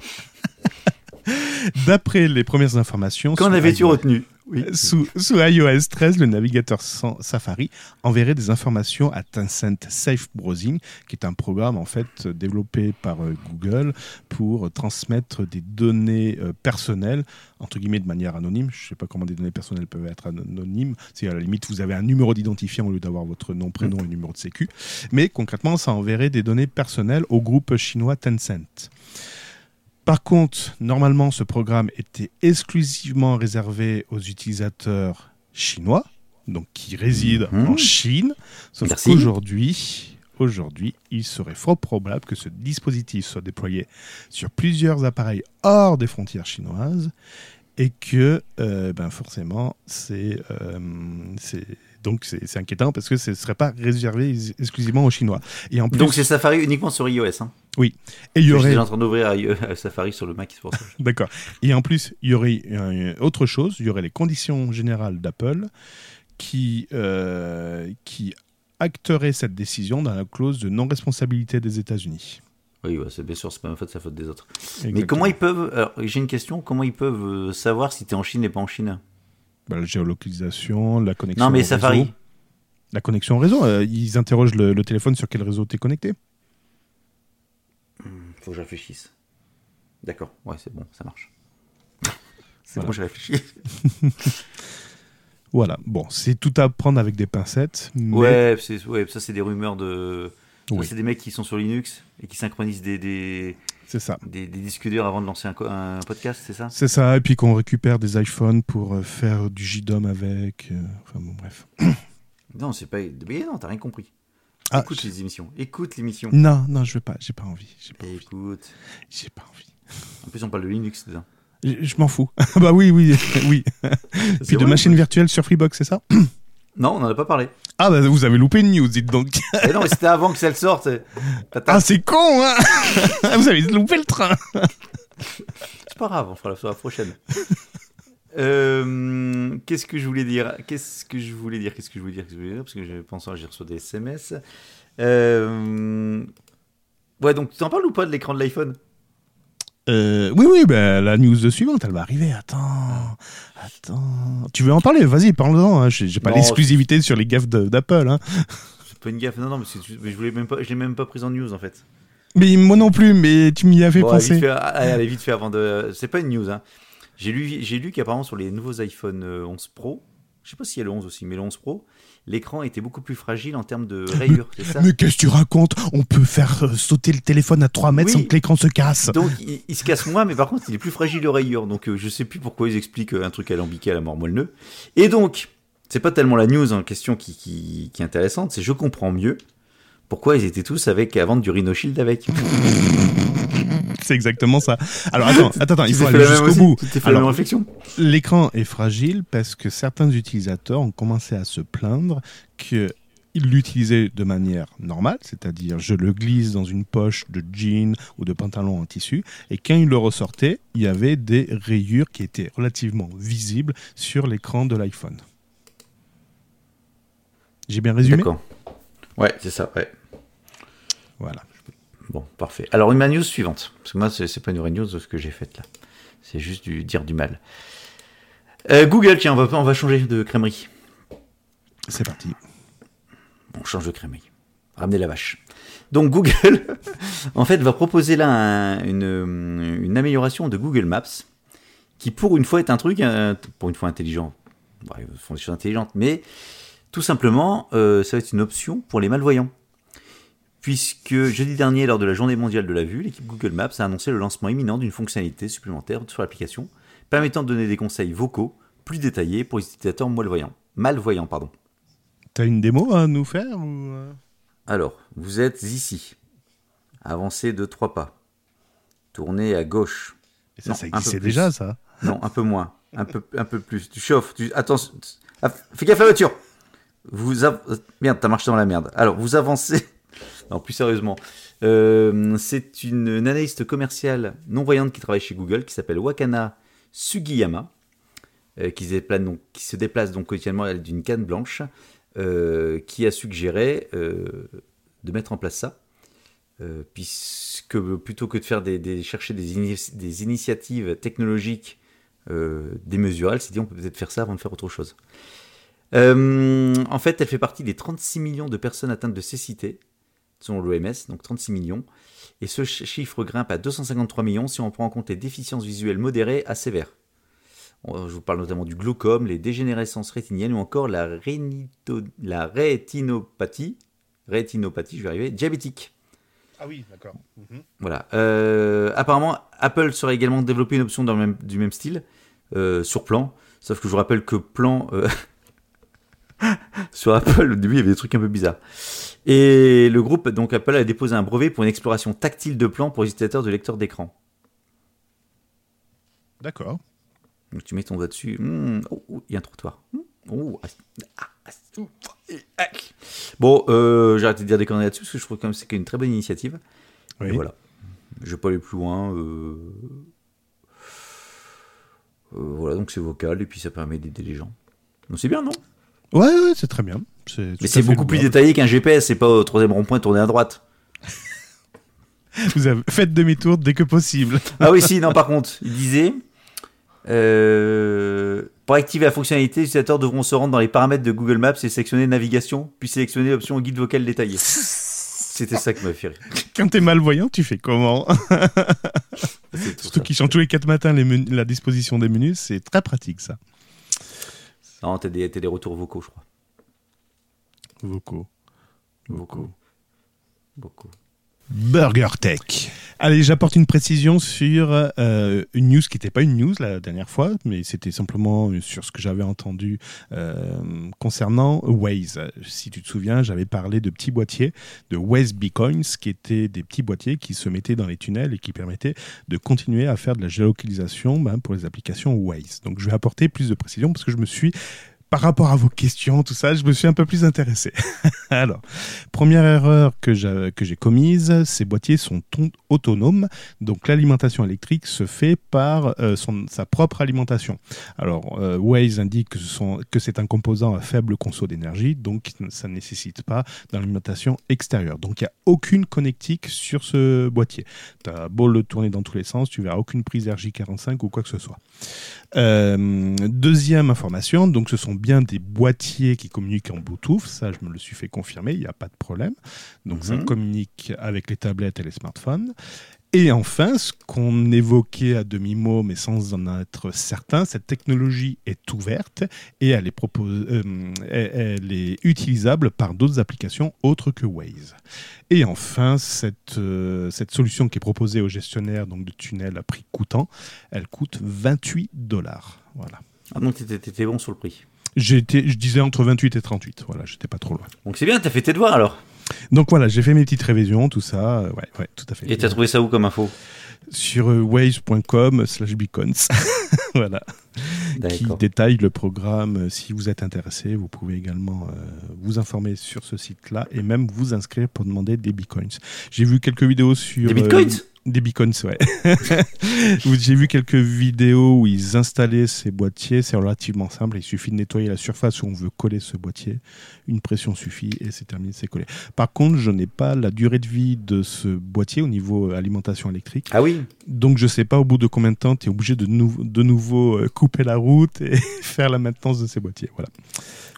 D'après les premières informations... Qu'en avais-tu retenu? Oui. Sous, sous iOS 13, le navigateur Safari enverrait des informations à Tencent Safe Browsing, qui est un programme en fait développé par euh, Google pour transmettre des données euh, personnelles entre guillemets de manière anonyme. Je ne sais pas comment des données personnelles peuvent être anonymes. C'est à la limite vous avez un numéro d'identifiant au lieu d'avoir votre nom, prénom et numéro de sécu. Mais concrètement, ça enverrait des données personnelles au groupe chinois Tencent. Par contre, normalement, ce programme était exclusivement réservé aux utilisateurs chinois, donc qui résident Mhm. en Chine. Sauf qu'aujourd'hui, aujourd'hui, il serait fort probable que ce dispositif soit déployé sur plusieurs appareils hors des frontières chinoises et que, euh, ben forcément, c'est euh, c'est- donc c'est inquiétant parce que ce ne serait pas réservé ex- exclusivement aux Chinois. Et en plus, Donc c'est Safari uniquement sur iOS. Hein? et il y Je suis aurait déjà en train d'ouvrir iO- Safari sur le Mac, c'est pour ça. D'accord. Et en plus, il y aurait euh, autre chose, il y aurait les conditions générales d'Apple qui, euh, qui acteraient cette décision dans la clause de non-responsabilité des États-Unis. Oui, ouais, c'est bien sûr, c'est pas ma faute, c'est la faute des autres. Mais comment ils peuvent. Alors, j'ai une question, comment ils peuvent euh, savoir si t'es en Chine et pas en Chine? Bah, La géolocalisation, la connexion Non, mais au Safari. réseau. La connexion au réseau, euh, ils interrogent le, le téléphone sur quel réseau tu es connecté. Faut que je réfléchisse. D'accord, ouais, c'est bon, ça marche. C'est Voilà. bon, j'ai réfléchi. Voilà, bon, c'est tout à prendre avec des pincettes. Mais... Ouais, c'est- ouais, ça c'est des rumeurs de. Oui. C'est des mecs qui sont sur Linux et qui synchronisent des, des, C'est ça. des, des disques durs avant de lancer un, podcast, c'est ça? C'est ça, et puis qu'on récupère des iPhones pour euh, faire du JDOM avec. euh, enfin bon, bref. Non, c'est pas. Mais non, t'as rien compris. Ah, Écoute les émissions. Écoute l'émission. Non, non, je veux pas, j'ai pas envie. J'ai pas envie. Écoute. J'ai pas envie. En plus, on parle de Linux dedans. Je, je m'en fous. bah oui, oui, oui. Puis de machines virtuelles sur Freebox, c'est ça? Non, on en a pas parlé. Ah bah vous avez loupé une news, dites donc. Eh non, mais c'était avant que ça le sorte. Ah c'est con, hein Vous avez loupé le train. c'est pas grave, on fera la fois prochaine. Euh, Qu'est-ce que je voulais dire? Qu'est-ce que je voulais dire? Qu'est-ce que je voulais dire? Qu'est-ce que je voulais dire? Parce que je pense que j'ai reçu des SMS. Euh, Ouais, donc tu t'en parles ou pas de l'écran de l'iPhone? Euh, oui, oui, bah, la news suivante, elle va arriver. Attends, attends. Tu veux en parler? Vas-y, parle-en. Hein. J'ai pas l'exclusivité sur les gaffes d'Apple. Hein. C'est pas une gaffe, non, non, mais, je voulais même pas, je l'ai même pas prise en news en fait. Mais moi non plus, mais tu m'y avais Bon, pensé. fait, allez, allez, vite fait avant de. C'est pas une news, hein. J'ai lu, j'ai lu qu'apparemment sur les nouveaux iPhone euh, 11 Pro, je sais pas s'il y a le 11 aussi, mais le 11 Pro, l'écran était beaucoup plus fragile en termes de rayures, c'est ça Mais qu'est-ce que tu racontes? On peut faire euh, sauter le téléphone à 3 mètres Oui. sans que l'écran se casse. Donc il, il se casse moins, mais par contre il est plus fragile de rayures. Donc euh, je sais plus pourquoi ils expliquent euh, un truc alambiqué à la mort moelle Et donc, c'est pas tellement la news en question qui, qui, qui est intéressante, c'est je comprends mieux Pourquoi ils étaient tous avec à vendre du Rhino Shield avec C'est exactement ça. Alors attends, attends, attends, il faut aller jusqu'au bout. Alors, réflexion L'écran est fragile parce que certains utilisateurs ont commencé à se plaindre qu'ils l'utilisaient de manière normale, c'est-à-dire je le glisse dans une poche de jean ou de pantalon en tissu, et quand il le ressortait, il y avait des rayures qui étaient relativement visibles sur l'écran de l'iPhone. J'ai bien résumé? D'accord. Ouais, c'est ça, ouais. Voilà. Bon, parfait. Alors, une news suivante. Parce que moi, c'est pas une vraie news ce que j'ai faite là. C'est juste du dire du mal. Euh, Google, tiens, on va, on va changer de crèmerie. C'est parti. On change de crèmerie. Ramenez la vache. Donc Google, en fait, va proposer là un- une, une amélioration de Google Maps, qui pour une fois est un truc, euh, pour une fois intelligent. Ils font des choses intelligentes, mais tout simplement, euh, ça va être une option pour les malvoyants. Puisque jeudi dernier, lors de la journée mondiale de la vue, l'équipe Google Maps a annoncé le lancement imminent d'une fonctionnalité supplémentaire sur l'application, permettant de donner des conseils vocaux plus détaillés pour les utilisateurs malvoyants. Malvoyants, pardon. T'as une démo à nous faire ou... euh Alors, vous êtes ici. Avancez de trois pas. Tournez à gauche. Et ça, Non, ça existait déjà, ça. Non, un peu moins. Un peu, un peu plus. Tu chauffes. Tu... Attention. Ah, Fais gaffe à la voiture. Vous av- Merde, t'as marché dans la merde. Alors, vous avancez. Non, plus sérieusement. Euh, c'est une, analyste commerciale non-voyante qui travaille chez Google qui s'appelle Wakana Sugiyama, euh, qui, se déplace donc, quotidiennement d'une canne blanche, euh, qui a suggéré de mettre en place ça. Puisque plutôt que de faire des, chercher des, ini- des initiatives technologiques démesurées, elle s'est dit on peut peut-être faire ça avant de faire autre chose. En fait, elle fait partie des 36 millions de personnes atteintes de cécité, selon l'OMS, donc 36 millions. Et ce ch- chiffre grimpe à 253 millions si on prend en compte les déficiences visuelles modérées à sévères. Je vous parle notamment du glaucome, les dégénérescences rétiniennes ou encore la, rénito- la rétinopathie, rétinopathie, je vais arriver, diabétique. Ah oui, d'accord. Voilà. Euh, apparemment, Apple serait également développé une option dans le même, du même style, euh, sur plan. Sauf que je vous rappelle que plan. euh, sur Apple, au début, il y avait des trucs un peu bizarres. Et le groupe, donc Apple, a déposé un brevet pour une exploration tactile de plan pour les utilisateurs de lecteurs d'écran. D'accord. Donc tu mets ton doigt dessus. Hmm, oh, oh, il y a un trottoir. Hmm, oh, ah, ah, ah, ah. Bon, euh, j'ai arrêté de dire des conneries là-dessus parce que je trouve quand même que c'est une très bonne initiative. Oui. Et voilà. Je vais pas aller plus loin. euh, euh, voilà, donc c'est vocal et puis ça permet d'aider les gens. Donc c'est bien, non? Ouais, ouais, c'est très bien. Mais c'est beaucoup plus détaillé qu'un GPS, c'est pas au troisième rond-point tourné à droite. Vous avez faites demi-tour dès que possible. Ah oui, si, non, par contre, il disait euh, pour activer la fonctionnalité, les utilisateurs devront se rendre dans les paramètres de Google Maps et sélectionner navigation, puis sélectionner l'option guide vocal détaillé. C'était ça qui m'a fait rire. Quand t'es malvoyant, tu fais comment? Surtout qu'ils changent tous les quatre matins les menus- la disposition des menus, c'est très pratique ça. Non, t'as des, des retours vocaux, je crois. Vocaux. Vocaux. Vocaux. Burger Tech. Allez, j'apporte une précision sur euh, une news qui n'était pas une news la dernière fois, mais c'était simplement sur ce que j'avais entendu euh, concernant Waze. Si tu te souviens, j'avais parlé de petits boîtiers, de Waze Beacons, qui étaient des petits boîtiers qui se mettaient dans les tunnels et qui permettaient de continuer à faire de la géolocalisation ben, pour les applications Waze. Donc je vais apporter plus de précision parce que je me suis par rapport à vos questions, tout ça, je me suis un peu plus intéressé. Alors, première erreur que j'ai commise, ces boîtiers sont ton- autonomes, donc l'alimentation électrique se fait par euh, son, sa propre alimentation. Alors, euh, Waze indique que c'est un composant à faible conso d'énergie, donc ça ne nécessite pas d'alimentation extérieure. Donc, il n'y a aucune connectique sur ce boîtier. Tu as beau le tourner dans tous les sens, tu verras aucune prise RJ45 ou quoi que ce soit. Euh, deuxième information, donc ce sont bien des boîtiers qui communiquent en Bluetooth, ça je me le suis fait confirmer, il n'y a pas de problème. Donc ça Mhm. communique avec les tablettes et les smartphones. Et enfin, ce qu'on évoquait à demi-mot, mais sans en être certain, cette technologie est ouverte et elle est, propose- euh, elle- elle est utilisable par d'autres applications autres que Waze. Et enfin, cette, euh, cette solution qui est proposée aux gestionnaires donc de tunnels à prix coûtant, elle coûte 28 dollars. Voilà. Ah, donc t'étais, t'étais bon sur le prix. J'étais, je disais entre 28 et 38. Voilà, j'étais pas trop loin. Donc c'est bien, t'as fait tes devoirs alors. Donc voilà, j'ai fait mes petites révisions, tout ça. Ouais, ouais, tout à fait. Et t'as trouvé ça où comme info? Sur euh, waves.com slash beacons. voilà. Qui détaille le programme. Euh, Si vous êtes intéressé, vous pouvez également euh, vous informer sur ce site-là et même vous inscrire pour demander des bitcoins. J'ai vu quelques vidéos sur. Des bitcoins euh, Des bitcoins, ouais. J'ai vu quelques vidéos où ils installaient ces boîtiers. C'est relativement simple. Il suffit de nettoyer la surface où on veut coller ce boîtier. Une pression suffit et c'est terminé, c'est collé. Par contre, je n'ai pas la durée de vie de ce boîtier au niveau euh, alimentation électrique. Ah oui Donc, je sais pas au bout de combien de temps tu es obligé de, nou- de nouveau euh, couper la route et faire la maintenance de ces boîtiers. Voilà.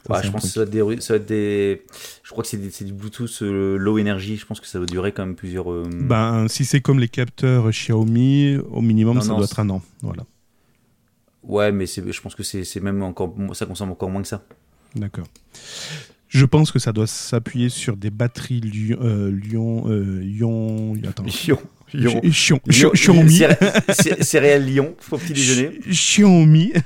Ouais, je pense que ça va être des, ça va être des- Je crois que c'est du Bluetooth euh, low energy. Je pense que ça va durer quand même plusieurs. euh, Ben, si c'est comme les capteurs Xiaomi, au minimum, Non, ça non, doit être un an. Voilà. Ouais, mais je pense que c'est même encore. Ça consomme encore moins que ça. D'accord. Je pense que ça doit s'appuyer sur des batteries Lyon, euh, Lyon, euh, Lyon, attends, Lyon. Lyon. Lyon- Xiaomi, Céré- cé- Céréales Lyon, petit déjeuner. Xiaomi.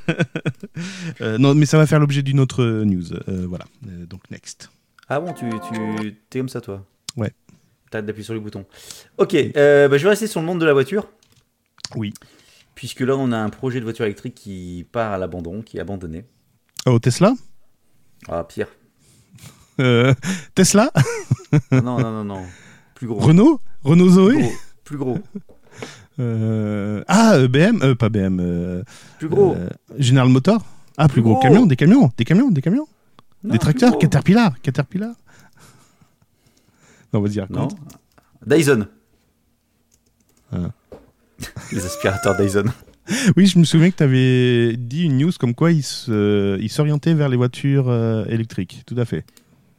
Euh, non, mais ça va faire l'objet d'une autre euh, news. Euh, voilà. Euh, donc next. Ah bon, tu, tu es comme ça, toi Ouais. T'as d'appuyer sur les boutons. Ok, euh, bah, je vais rester sur le monde de la voiture. Oui. Puisque là, on a un projet de voiture électrique qui part à l'abandon, qui est abandonné. Oh, Tesla? Ah, pire. Euh, Tesla? Non, non, non, non. Plus gros. Renault? Renault Zoé? Plus gros. Euh, ah, euh, BM, euh, pas BM. euh, Plus gros. euh, General Motors. Ah, plus, Plus gros. gros. Camions, des camions, des camions, des camions, Non, des tracteurs. Caterpillar, Caterpillar. Non, vas-y, Non. raconte. Dyson. Ah. Les aspirateurs Dyson. Oui, je me souviens que tu avais dit une news comme quoi ils se- ils s'orientaient vers les voitures électriques. Tout à fait.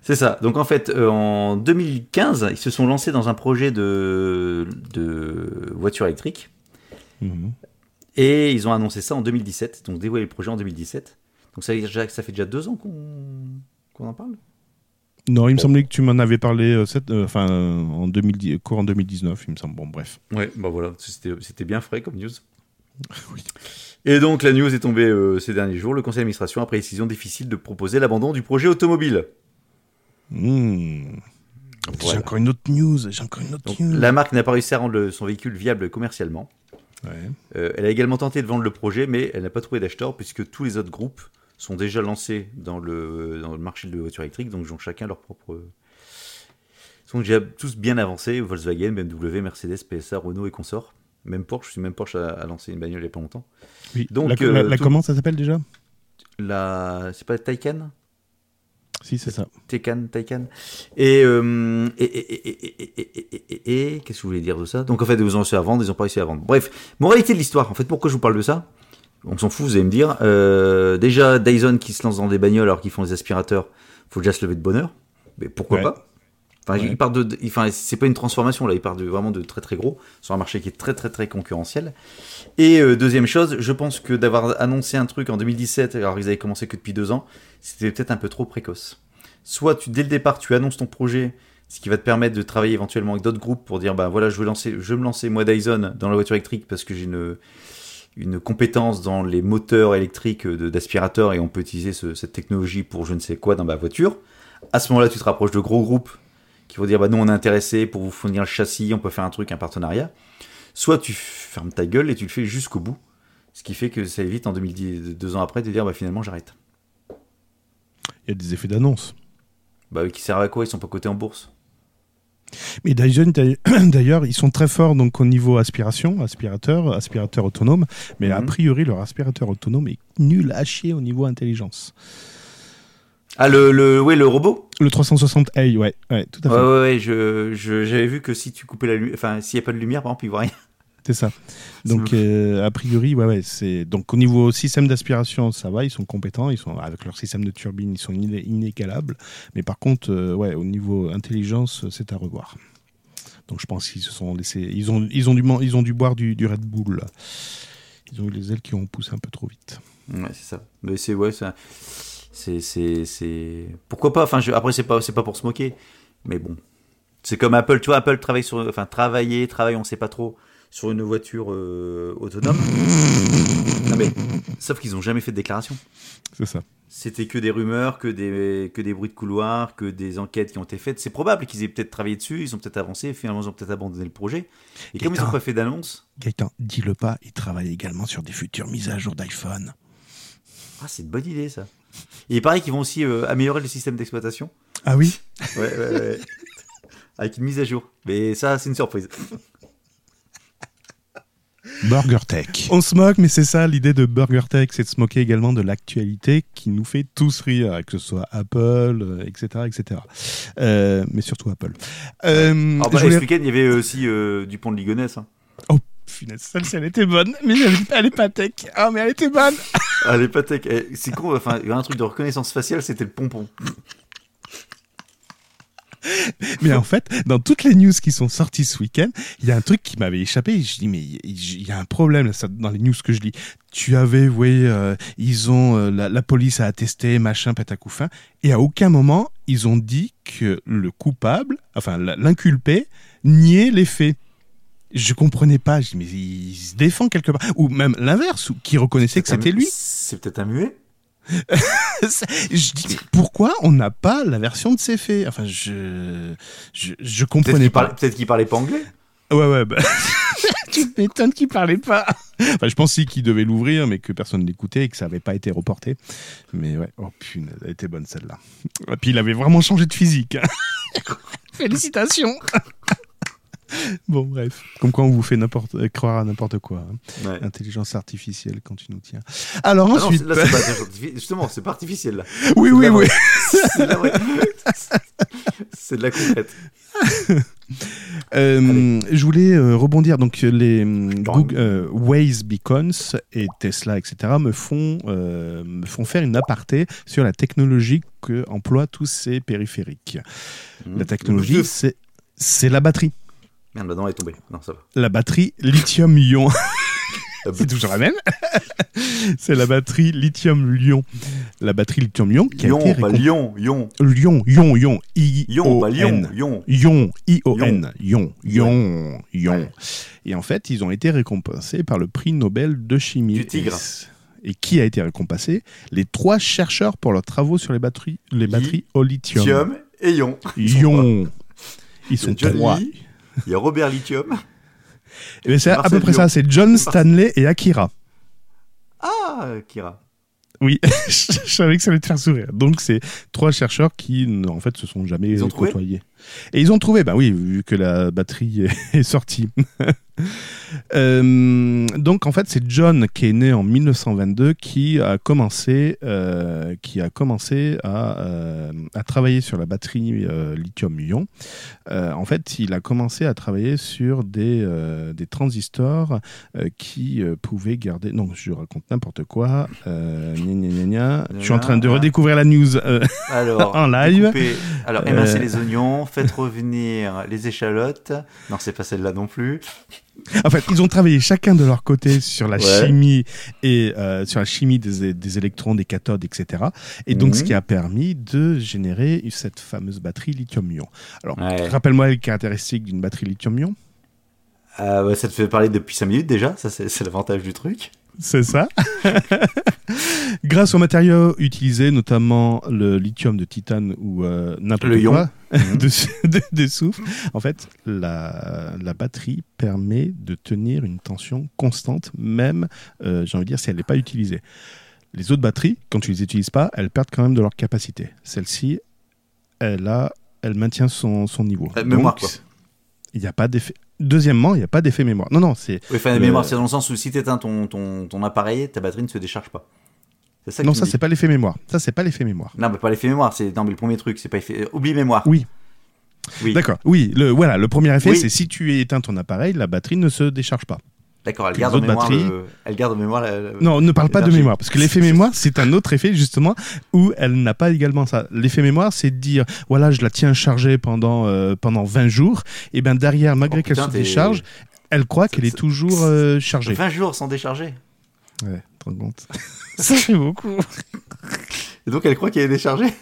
C'est ça. Donc en fait, euh, en 2015, ils se sont lancés dans un projet de, de voiture électrique. Mhm. Et ils ont annoncé ça en 2017, donc dévoilé le projet en 2017. Donc ça, ça fait déjà deux ans qu'on en parle? Non, il me semblait que tu m'en avais parlé euh, cette- euh, enfin, en 2010, courant 2019, il me semble. Bon, bref. Ouais, bah voilà, c'était c'était bien frais comme news. Et donc la news est tombée euh, ces derniers jours. Le conseil d'administration a pris la décision difficile de proposer l'abandon du projet automobile. Hmm. J'ai encore une autre news. J'ai encore une autre Donc, news. la marque n'a pas réussi à rendre le- son véhicule viable commercialement. Ouais. Euh, elle a également tenté de vendre le projet, mais elle n'a pas trouvé d'acheteur puisque tous les autres groupes sont déjà lancés dans le, dans le marché de la voiture électrique, donc ils ont chacun leur propre. Ils sont déjà tous bien avancés Volkswagen, BMW, Mercedes, PSA, Renault et consorts. Même Porsche, je suis même Porsche a, a lancé une bagnole il n'y a pas longtemps. Oui. Donc, la, euh, la- la tout- comment ça s'appelle déjà? La, c'est pas Taycan? Si, c'est ça. Tekken, Tekken. Et, euh, et, et, et qu'est-ce que vous voulez dire de ça Donc en fait, ils ont réussi à vendre, ils n'ont pas réussi à vendre. Bref, moralité de l'histoire. En fait, pourquoi je vous parle de ça On s'en fout, vous allez me dire. Déjà, Dyson qui se lance dans des bagnoles alors qu'ils font des aspirateurs, faut déjà se lever de bonheur. Mais pourquoi pas Enfin, Ouais. il part de, enfin, c'est pas une transformation là, il part de vraiment de très très gros sur un marché qui est très très très concurrentiel. Et euh, deuxième chose, je pense que d'avoir annoncé un truc en 2017, alors ils avaient commencé que depuis deux ans, c'était peut-être un peu trop précoce. Soit tu dès le départ tu annonces ton projet, ce qui va te permettre de travailler éventuellement avec d'autres groupes pour dire bah voilà je veux lancer, je veux me lancer moi Dyson dans la voiture électrique parce que j'ai une une compétence dans les moteurs électriques d'aspirateurs et on peut utiliser ce- cette technologie pour je ne sais quoi dans ma voiture. À ce moment-là, tu te rapproches de gros groupes qui vont dire bah nous on est intéressé pour vous fournir le châssis, on peut faire un truc, un partenariat. Soit tu fermes ta gueule et tu le fais jusqu'au bout, ce qui fait que ça évite en 2010, deux ans après de dire bah finalement j'arrête. Il y a des effets d'annonce. Bah qui servent à quoi? Ils sont pas cotés en bourse. Mais Dyson, d'ailleurs- ils sont très forts donc au niveau aspiration, aspirateur, aspirateur autonome. Mais a Mhm. priori, leur aspirateur autonome est nul à chier au niveau intelligence. Ah le le ouais le robot. Le 360i, ouais, ouais, tout à fait. Ouais ouais, ouais je je- j'avais vu que si tu coupais la lumière, enfin s'il y a pas de lumière par exemple il voit rien. C'est ça. Donc, euh, a priori, ouais, ouais, c'est donc au niveau système d'aspiration, ça va, ils sont compétents, ils sont avec leur système de turbine, ils sont iné- inégalables. Mais par contre, euh, ouais, au niveau intelligence, c'est à revoir. Donc, je pense qu'ils se sont laissés, ils ont, ils ont dû, ils ont dû boire du, du Red Bull. là. Ils ont eu les ailes qui ont poussé un peu trop vite. Ouais c'est ça. Mais c'est ouais ça. C'est c'est pourquoi pas? Enfin je- après c'est pas c'est pas pour se moquer, mais bon. C'est comme Apple, tu vois, Apple travaille sur, enfin travailler, travaille, on sait pas trop sur une voiture euh, autonome. Non mais, sauf qu'ils ont jamais fait de déclaration. C'est ça. c'était que des rumeurs, que des, que des bruits de couloir, que des enquêtes qui ont été faites. C'est probable qu'ils aient peut-être travaillé dessus, ils ont peut-être avancé, finalement ils ont peut-être abandonné le projet. Et comme ils Gaëtan. n'ont pas fait d'annonce, Gaëtan, dis-le pas, il travaille également sur des futures mises à jour d'iPhone. ah, c'est une bonne idée ça. Et il paraît qu'ils vont aussi euh, améliorer le système d'exploitation. Ah oui? Ouais, ouais, ouais. Avec une mise à jour. Mais ça, c'est une surprise. Burger Tech. On se moque, mais c'est ça l'idée de Burger Tech, c'est de se moquer également de l'actualité qui nous fait tous rire, que ce soit Apple, euh, etc., etc. Euh, mais surtout Apple. Euh, Ah bah, je et voulais- Ce week-end, il y avait aussi euh, Dupont de Ligonnès. hein. Punaise, celle-ci, elle était bonne, mais elle, elle est pas tech. Ah, mais elle était bonne. Ah, les pâtés. eh, C'est con, enfin, il y a un truc de reconnaissance faciale, c'était le pompon. Mais en fait, dans toutes les news qui sont sorties ce week-end, il y a un truc qui m'avait échappé. Je dis, mais il y a un problème là, dans les news que je lis. Tu avais, oui, euh, ils ont, euh, la, la police a attesté, machin, patacouffin. Et à aucun moment, ils ont dit que le coupable, enfin, l'inculpé, niait les faits. Je comprenais pas. Je dis, mais il se défend quelque part. Ou même l'inverse, qui reconnaissait que c'était lui. C'est peut-être un muet je dis, pourquoi on n'a pas la version de ces faits? Enfin, je, je, comprenais pas. peut-être qu'il parlait pas anglais. Ouais, ouais, bah. tu m'étonnes qu'il parlait pas. Enfin, je pensais qu'il devait l'ouvrir, mais que personne n'écoutait et que ça n'avait pas été reporté. Mais ouais, oh punaise, elle était bonne celle-là. Et puis il avait vraiment changé de physique. hein. Félicitations. bon, bref. Comme quoi on vous fait n'importe, euh, croire à n'importe quoi. hein. Ouais. Intelligence artificielle quand tu nous tiens. Alors Ah non, ensuite. là, c'est pas artificiel. Justement, c'est pas artificiel là. oui, oui, oui. C'est de la vraie- C'est de la concrète. Euh, je voulais euh, rebondir. Donc, les Dans- Google, euh, Waze Beacons et Tesla, etc., me font, euh, me font faire une aparté sur la technologie que emploient tous ces périphériques. La technologie, Mmh. c'est c'est la batterie. Merde, la dent est tombée. Non, ça va. La batterie lithium-ion. C'est toujours la même. c'est la batterie lithium-ion. La batterie lithium-ion qui a Lyon, été pas Lyon, Lyon. Lyon, Ion, Ion, I Lyon, pas Lyon. Ion, I-O-N, Ion, Ion, Ion. Ouais. Et en fait, ils ont été récompensés par le prix Nobel de chimie. Du tigre. Et, et qui a été récompensé? Les trois chercheurs pour leurs travaux sur les batteries, les batteries au lithium. Lithium et Ion. Ion. Ils sont a John trois. Lee, il y a Robert Lithium. Et ben, c'est à peu près ça. C'est John Stanley et Akira. Ah, Kira. Oui, je savais que ça allait te faire sourire. Donc, c'est trois chercheurs qui, en fait, se sont jamais Ils ont trouvé? côtoyés. Et ils ont trouvé, bah oui, vu que la batterie est- sortie. Euh, donc, en fait, c'est John qui est né en 1922 qui a commencé, euh, qui a commencé à, euh, à travailler sur la batterie lithium-ion. En fait, il a commencé à travailler sur des, des transistors qui pouvaient garder. Non, je raconte n'importe quoi. Gna, gna, gna. Je suis en train de redécouvrir la news. Alors, En live. Alors, émincez Euh. les oignons, faites revenir les échalotes. Non, c'est pas celle-là non plus. En fait, ils ont travaillé chacun de leur côté sur la Ouais. chimie et euh, sur la chimie des, des électrons, des cathodes, etc. Et donc, Mhm. ce qui a permis de générer cette fameuse batterie lithium-ion. Alors, Ouais. rappelle-moi les caractéristiques d'une batterie lithium-ion. Ah, ça te fait parler depuis 5 minutes déjà, ça c'est l'avantage du truc. C'est ça. Grâce aux matériaux utilisés, notamment le lithium de titane ou euh, n'importe quoi Mhm. de, de, de soufre, en fait, la, la batterie permet de tenir une tension constante, même, euh, j'ai envie de dire, si elle n'est pas utilisée. Les autres batteries, quand tu les utilises pas, elles perdent quand même de leur capacité. Celle-ci, elle a, elle maintient son, son niveau. Mémoire, Donc, quoi. Il n'y a pas d'effet. Deuxièmement, il n'y a pas d'effet mémoire. Non, non, c'est Oui, enfin, la Le- mémoire, c'est dans le sens où si t'éteins ton, ton, ton appareil, ta batterie ne se décharge pas. Ça non, tu ça c'est pas l'effet mémoire. Ça c'est pas l'effet mémoire. Non, mais pas l'effet mémoire, c'est non, mais le premier truc, c'est pas effet. euh, Oublie mémoire. Oui. Oui. D'accord. Oui, le voilà, le premier effet Oui. c'est si tu éteins ton appareil, la batterie ne se décharge pas. D'accord, elle garde en mémoire. le- Elle garde en mémoire. la- Non, ne parle pas de mémoire parce que l'effet mémoire c'est un autre effet justement où elle n'a pas également ça. L'effet mémoire c'est de dire voilà, je la tiens chargée pendant euh, pendant 20 jours et ben derrière malgré Oh, qu'elle se décharge, elle croit qu'elle est toujours euh, chargée. 20 jours sans décharger. Ouais, te rends compte. ça fait beaucoup. Et donc elle croit qu'elle est déchargée.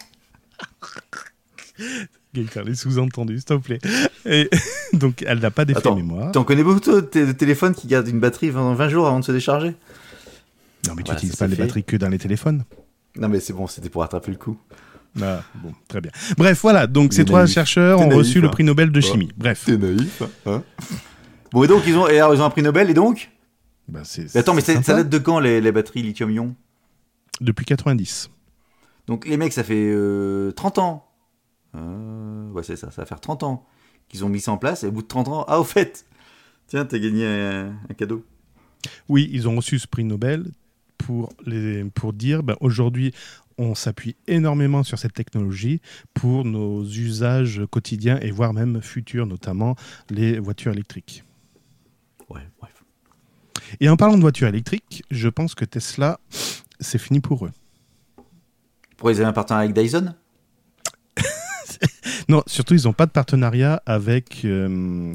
Gaëtan, les sous-entendus, s'il te plaît. Et donc elle n'a pas d'effet Attends, mémoire. T'en connais beaucoup de téléphones qui gardent une batterie pendant 20 jours avant de se décharger? Non mais tu n'utilises pas les fait- batteries que dans les téléphones. Non, mais c'est bon, c'était pour rattraper le coup. Ah, bon, très bien. Bref, voilà. Donc, ces trois naïf. chercheurs T'es ont naïf, reçu le hein. prix Nobel de Ouais. chimie. Bref. T'es naïf, hein Bon, et donc, ils ont, et alors, ils ont un prix Nobel, et donc? Bah, Mais Attends, mais ça date de quand, les, les batteries lithium-ion? Depuis 90. Donc, les mecs, ça fait euh, 30 ans. Euh, ouais, c'est ça, ça va faire 30 ans qu'ils ont mis ça en place, et au bout de 30 ans, ah, au fait, tiens, t'as gagné un, un cadeau. Oui, ils ont reçu ce prix Nobel pour, les, pour dire ben, aujourd'hui, on s'appuie énormément sur cette technologie pour nos usages quotidiens et voire même futurs, notamment les voitures électriques. Ouais. Et en parlant de voitures électriques, je pense que Tesla, c'est fini pour eux. Pourquoi ils avaient un partenariat avec Dyson? Non, surtout, ils n'ont pas de partenariat avec. euh,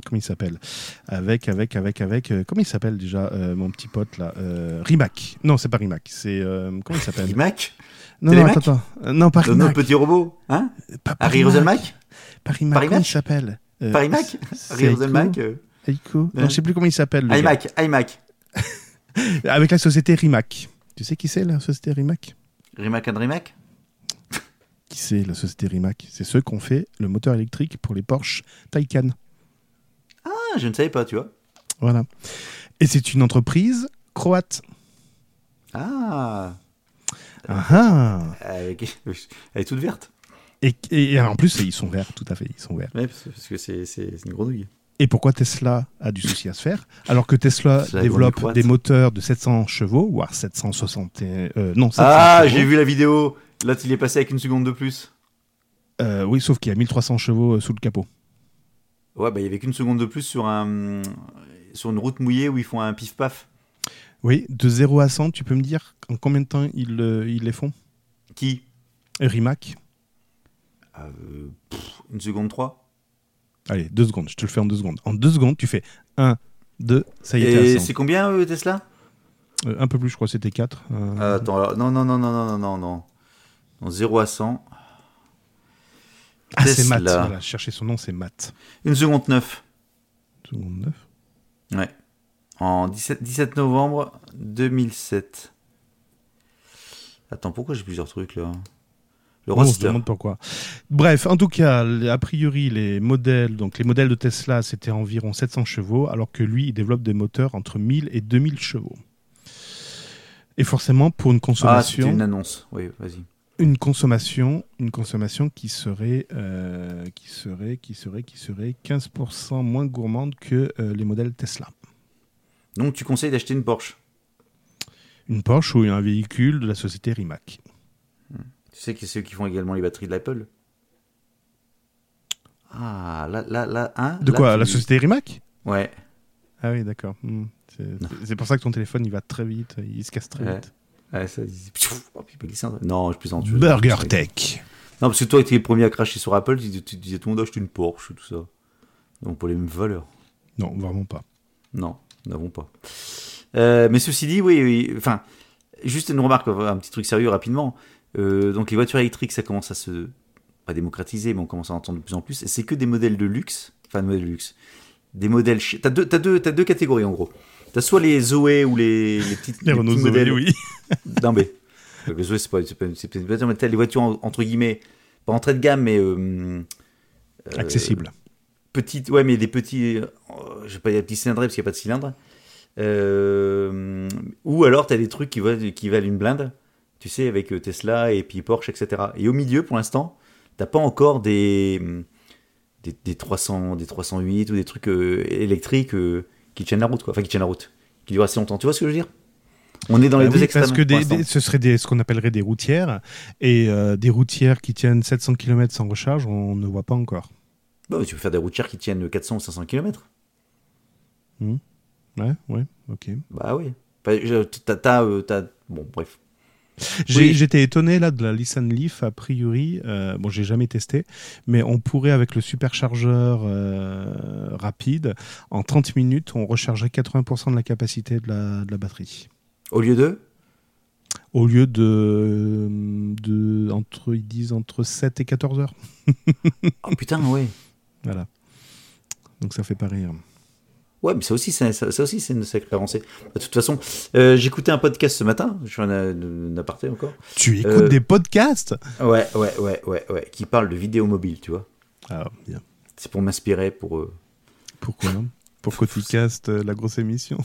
comment il s'appelle? Avec, avec, avec, avec. euh, comment il s'appelle déjà, euh, mon petit pote là Rimac. Non, c'est pas Rimac. C'est. comment il s'appelle? Mac Non, non, attends, attends. Non, pas Notre Rimac. petit robot Hein? Pas, Harry Rimac. Roselmack Rimac. Paris Comment il s'appelle? Paris Mac Harry Roselmack Aiko. Non, je sais plus comment il s'appelle. iMac, iMac. Avec la société Rimac. Tu sais qui c'est la société Rimac? Rimac and Rimac? Qui c'est la société Rimac C'est ceux qui ont fait le moteur électrique pour les Porsche Taycan. Ah, je ne savais pas, tu vois. Voilà. Et c'est une entreprise croate. Ah, Ah ah avec- elle est toute verte. et, et- et en plus, ils sont verts, tout à fait, ils sont verts. Ouais, parce que- c'est une grenouille. Et pourquoi Tesla a du souci à se faire Alors que Tesla développe des moteurs de 700 chevaux, voire 760. et- euh, non, 700 Ah, j'ai vu la vidéo. Là, il est passé avec une seconde de plus. Euh, oui, sauf qu'il y a 1300 chevaux euh, sous le capot. Ouais, bah il y avait qu'une seconde de plus sur un sur une route mouillée où ils font un pif paf. Oui, de 0 à 100, tu peux me dire en combien de temps ils, euh, ils les font? Qui? Rimac Euh, pff, Une seconde 3. Allez, deux secondes, je te le fais en deux secondes. En deux secondes, tu fais 1, 2, ça y est, Et à 100. c'est combien Tesla? Un peu plus, je crois c'était 4. Ah, Attends, alors, non, non, non, non, non, non, non, non. Non, 0 à 100. ah, c'est. Matt. Voilà, chercher son nom, c'est Matt. Une seconde 9. Seconde 9. Ouais. En 17, 17 novembre 2007. Attends, pourquoi j'ai plusieurs trucs là? Le On se demande pourquoi. Bref, en tout cas, a priori, les modèles, donc les modèles de Tesla, c'était environ 700 chevaux, alors que lui, il développe des moteurs entre 1000 et 2000 chevaux. Et forcément, pour une Ah, c'était consommation, une annonce. Oui, vas-y. Une consommation, une consommation qui serait, euh, qui serait, qui serait, qui serait 15% moins gourmande que euh, les modèles Tesla. Donc tu conseilles d'acheter une Porsche? Une Porsche ou un véhicule de la société Rimac. Tu sais que c'est ceux qui font également les batteries de l'Apple? Ah, là, là, là, hein? De là, quoi tu- La société Rimac? Ouais. Ah oui, d'accord. Hmm. C'est pour ça que ton téléphone, il va très vite, il se casse très Ouais. vite. Ouais, ça. Oh, Non, je plaisante. Burger je- Tech. Non, parce que toi, tu es le premier à cracher sur Apple, tu, tu disais tout le monde achète une Porsche, tout ça. Donc pour les mêmes valeurs. Non, vraiment pas. Non, nous n'avons pas. Euh, mais ceci dit, oui, oui, enfin, juste une remarque, un petit truc sérieux rapidement. Euh, donc les voitures électriques, ça commence à se pas démocratiser, mais on commence à en entendre de plus en plus. Et c'est que des modèles de luxe, enfin des modèles de luxe, des modèles. T'as deux, deux, t'as deux catégories en gros. T'as soit les Zoé ou les, les petites Les Renault petits Zoé, modèles. oui. Non mais euh, les Zoé, c'est pas, pas, pas une voiture, mais les voitures en- entre guillemets, pas entrée de gamme, mais euh, euh, Accessible. petites, ouais, mais des petits, euh, je vais pas dire petits cylindrés parce qu'il n'y a pas de cylindre. Euh, ou alors tu as des trucs qui valent, qui valent une blinde, tu sais, avec euh, Tesla et puis Porsche, etc. Et au milieu, pour l'instant, t'as pas encore des, des, des 300, des 308 ou des trucs euh, électriques euh, qui tiennent la route, quoi. Enfin, qui tiennent la route, qui durent assez longtemps. Tu vois ce que je veux dire? On est dans les Ah deux oui, extrêmes. parce que des- des- ce serait des, ce qu'on appellerait des routières. Et euh, des routières qui tiennent 700 km sans recharge, on ne voit pas encore. Bah, tu peux faire des routières qui tiennent 400 ou 500 km. Ouais, ouais, ok. Bah oui. Euh, t'as- Bon, bref. J'étais étonné là de la Nissan Leaf, a priori. euh, bon, j'ai jamais testé, mais on pourrait, avec le superchargeur euh, rapide, en 30 minutes, on rechargerait 80% de la capacité de la, de la batterie. Au lieu de? Au lieu de, de entre, ils disent entre 7 et 14 heures. Oh putain, ouais. Voilà. Donc ça fait pas rire. Ouais, mais ça aussi, c'est- ça, ça aussi, c'est une sacrée avancée. De toute façon, euh, j'écoutais un podcast ce matin, je suis en aparté encore. Tu écoutes Euh, des podcasts? Ouais, ouais, ouais, ouais, ouais, qui parle de vidéo mobile, tu vois. Ah, bien. C'est pour m'inspirer pour. euh, Pourquoi non? Pour Coticast, euh, la grosse émission.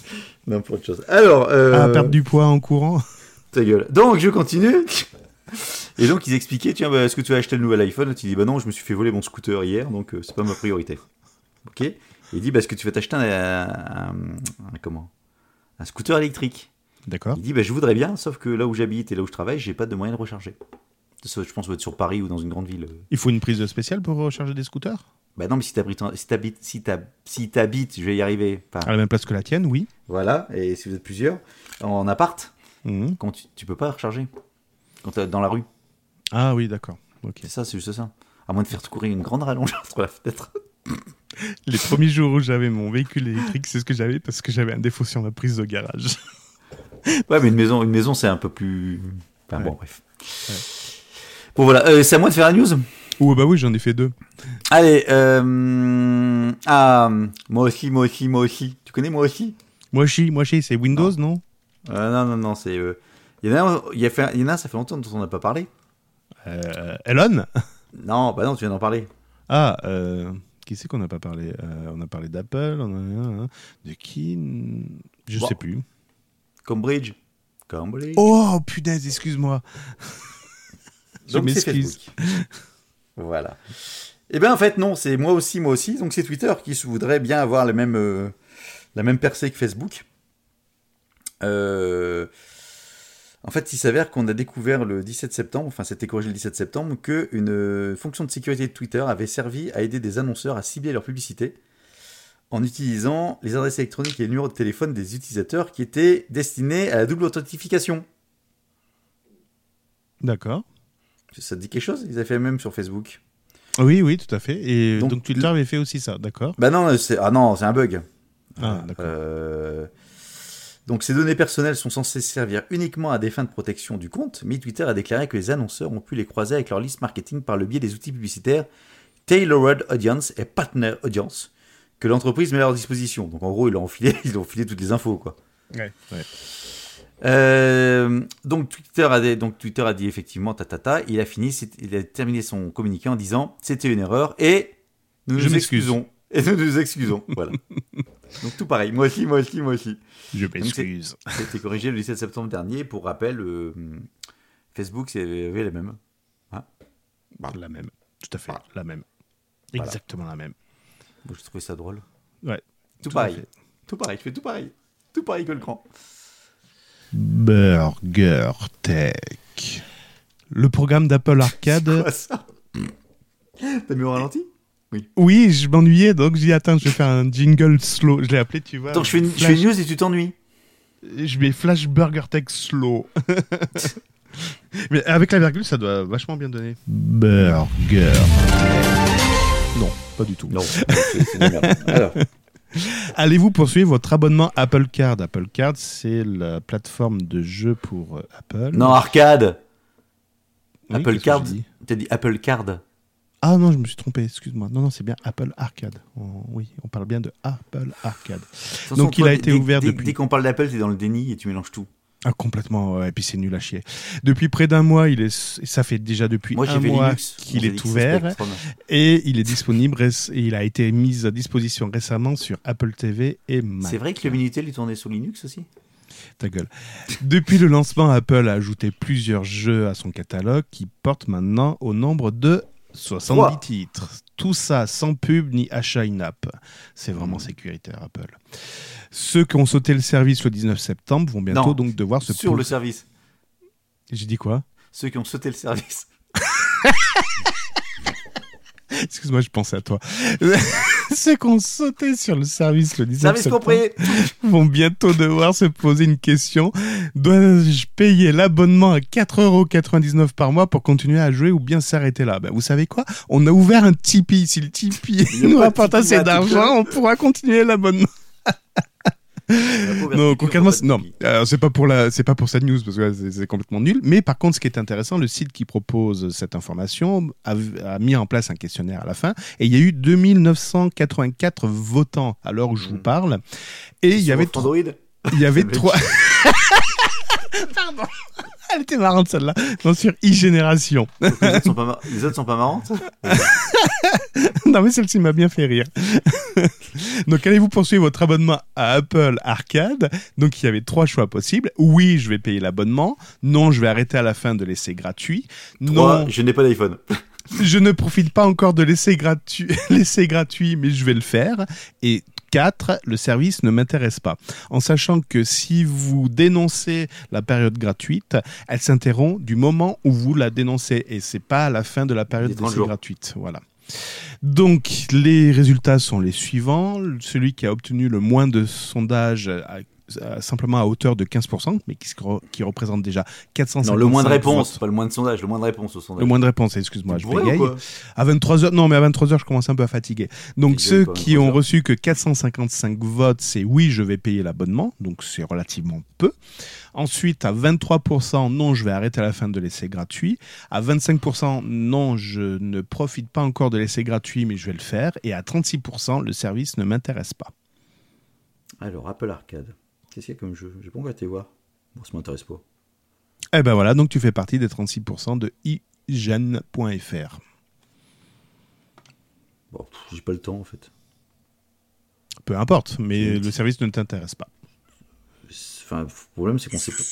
Non, pour autre chose. Alors, Ah, perdre du poids en courant ta gueule. Donc, je continue. Et donc, ils expliquaient, tiens, bah, est-ce que tu vas acheter le nouvel iPhone? Tu dis, bah non, je me suis fait voler mon scooter hier, donc c'est pas ma priorité. Ok? Il dit, bah, est-ce que tu vas t'acheter un, un- un- comment? Un scooter électrique D'accord. Il dit, bah, je voudrais bien, sauf que là où j'habite et là où je travaille, j'ai pas de moyen de recharger. Ça, je pense que être sur Paris ou dans une grande ville. Il faut une prise spéciale pour recharger des scooters? Bah non, mais si t'habites, si t'habites, si je vais y arriver. Enfin, À la même place que la tienne, oui. Voilà, et si vous êtes plusieurs, en appart, Mhm. quand tu, tu peux pas recharger. Quand t'es dans la rue. Ah oui, d'accord. C'est ça, c'est juste ça. À moins de faire courir une grande rallonge entre la fenêtre. Les premiers jours où j'avais mon véhicule électrique, c'est ce que j'avais parce que j'avais un défaut sur la prise de garage. Ouais, mais une maison, une maison c'est un peu plus. Enfin bon, Ouais. bref. Bon, voilà, euh, c'est à moi de faire la news? Oh bah oui, j'en ai fait deux. Allez, euh... ah, moi aussi, moi aussi, moi aussi. Tu connais moi aussi? Moi, chi, moi, chi, c'est Windows, non Euh, Non, non, non, c'est. Il y, en a un, il, y a fait, il y en a un, ça fait longtemps dont on n'a pas parlé. euh, Elon? Non, bah non, tu viens d'en parler. Ah, euh, qui c'est qu'on n'a pas parlé Euh, On a parlé d'Apple, on a... de qui Je Bon. sais plus. Cambridge. Cambridge. Oh, punaise, excuse-moi. Je Donc c'est. Facebook. voilà. Eh bien en fait non, c'est moi aussi, moi aussi. Donc c'est Twitter qui voudrait bien avoir la même, euh, la même percée que Facebook. Euh, En fait, il s'avère qu'on a découvert le 17 septembre, enfin c'était corrigé le 17 septembre, que une euh, fonction de sécurité de Twitter avait servi à aider des annonceurs à cibler leur publicité en utilisant les adresses électroniques et les numéros de téléphone des utilisateurs qui étaient destinés à la double authentification. D'accord. Ça te dit quelque chose? Ils avaient fait le même sur Facebook. Oui, oui, tout à fait. Et Donc, donc, Twitter avait fait aussi ça, d'accord Bah non, c'est ah non, c'est un bug. Ah, d'accord. Euh, Donc ces données personnelles sont censées servir uniquement à des fins de protection du compte, mais Twitter a déclaré que les annonceurs ont pu les croiser avec leur liste marketing par le biais des outils publicitaires Tailored Audience et Partner Audience que l'entreprise met à leur disposition. Donc en gros, ils ont enfilé, ils ont enfilé toutes les infos quoi. Ouais, ouais. Euh, donc Twitter a dit, donc Twitter a dit effectivement ta ta ta, il a fini, il a terminé son communiqué en disant c'était une erreur et nous Je nous m'excuse. excusons et nous nous excusons. voilà. Donc tout pareil, moi aussi, moi aussi, moi aussi. Je m'excuse. Été corrigé le 17 septembre dernier. Pour rappel, euh, Facebook c'est- avait la même. La même. Tout à fait, la même. Voilà. Exactement la même. Moi, je trouvais ça drôle. Ouais. Tout, Tout pareil. Tout pareil. Je fais tout pareil. Tout pareil que le cran. Burger Tech. Le programme d'Apple Arcade. Quoi ça? T'as mis au ralenti? Oui, je m'ennuyais, donc j'ai dit attends, je vais faire un jingle slow. Je l'ai appelé, tu vois. Attends, je fais, une, je fais Flash- une news et tu t'ennuies. Je mets Flash Burger Tech slow. Mais avec la virgule, ça doit vachement bien donner. Burger. Non, pas du tout. Non. Alors, Allez-vous poursuivre votre abonnement Apple Card? Apple Card, c'est la plateforme de jeux pour euh, Apple. non, arcade. Oui, Apple Card. T'as dit Apple Card. Ah non, je me suis trompé, excuse-moi. Non, non, c'est bien Apple Arcade. On- oui, on parle bien de Apple Arcade. Donc, il a été ouvert depuis- Dès qu'on parle d'Apple, t'es dans le déni et tu mélanges tout. Ah, complètement, ouais, et puis c'est nul à chier. Depuis près d'un mois, il est, ça fait déjà depuis Moi, un mois qu'il est ouvert et il est disponible et il a été mis à disposition récemment sur Apple TV et Mac. C'est vrai que le Minitel, il tournait sur Linux aussi? Ta gueule. Depuis le lancement, Apple a ajouté plusieurs jeux à son catalogue qui porte maintenant au nombre de 70 Trois. titres. Tout ça sans pub ni achat in-app. C'est vraiment Hmm. sécuritaire, Apple. Ceux qui ont sauté le service le 19 septembre vont bientôt Non, donc devoir se Sur le service. J'ai dit quoi? Ceux qui ont sauté le service. Excuse-moi, je pensais à toi. Ceux qui ont sauté sur le service le 19 Service septembre compris vont bientôt devoir se poser une question. Dois-je payer l'abonnement à 4,99€ par mois pour continuer à jouer ou bien s'arrêter là? Ben, Vous savez quoi? On a ouvert un Tipeee. Si le Tipeee nous rapporte assez d'argent, on pourra continuer l'abonnement. Non, concrètement, non. Alors, c'est pas pour la, c'est pas pour cette news parce que c'est complètement nul. Mais par contre, ce qui est intéressant, le site qui propose cette information a, a mis en place un questionnaire à la fin et il y a eu 2984 votants à l'heure où je vous Mhm. parle. Et il y avait Android. il y avait trois. Pardon. Elle était marrante celle-là. Non, sur e-génération. Les autres sont pas, mar- les autres sont pas marrantes? Non, mais celle-ci m'a bien fait rire. Donc, allez-vous poursuivre votre abonnement à Apple Arcade? Donc, il y avait trois choix possibles. Oui, je vais payer l'abonnement. Non, je vais arrêter à la fin de l'essai gratuit. Trois, Non, je n'ai pas d'iPhone. je ne profite pas encore de l'essai gratuit, l'essai gratuit, mais je vais le faire. Et 4, le service ne m'intéresse pas. En sachant que si vous dénoncez la période gratuite, elle s'interrompt du moment où vous la dénoncez et c'est pas à la fin de la période Les 30 d'essai jours. gratuite. Voilà. Donc, les résultats sont les suivants. Celui qui a obtenu le moins de sondages simplement à hauteur de 15%, mais qui, se re- qui représente déjà 450 Non, le moins de réponses, pas le moins de sondage, le moins de réponses au sondage. le moins de réponses, excuse-moi, je bégaye. À 23h, non, mais à 23h, je commence un peu à fatiguer. Donc, ceux qui ont 23h. reçu que 455 votes, c'est oui, je vais payer l'abonnement. Donc, c'est relativement peu. Ensuite, à 23%, non, je vais arrêter à la fin de l'essai gratuit. À 25%, non, je ne profite pas encore de l'essai gratuit, mais je vais le faire. Et à 36%, le service ne m'intéresse pas. Alors, Apple Arcade. Qu'est-ce qu'il y a comme jeu? J'ai pas encore été voir. Bon, ça m'intéresse pas. Eh ben voilà, donc tu fais partie des 36% de igen.fr. Bon, j'ai pas le temps en fait. Peu importe, mais le service ne t'intéresse pas. Enfin, le problème c'est qu'on sait pas.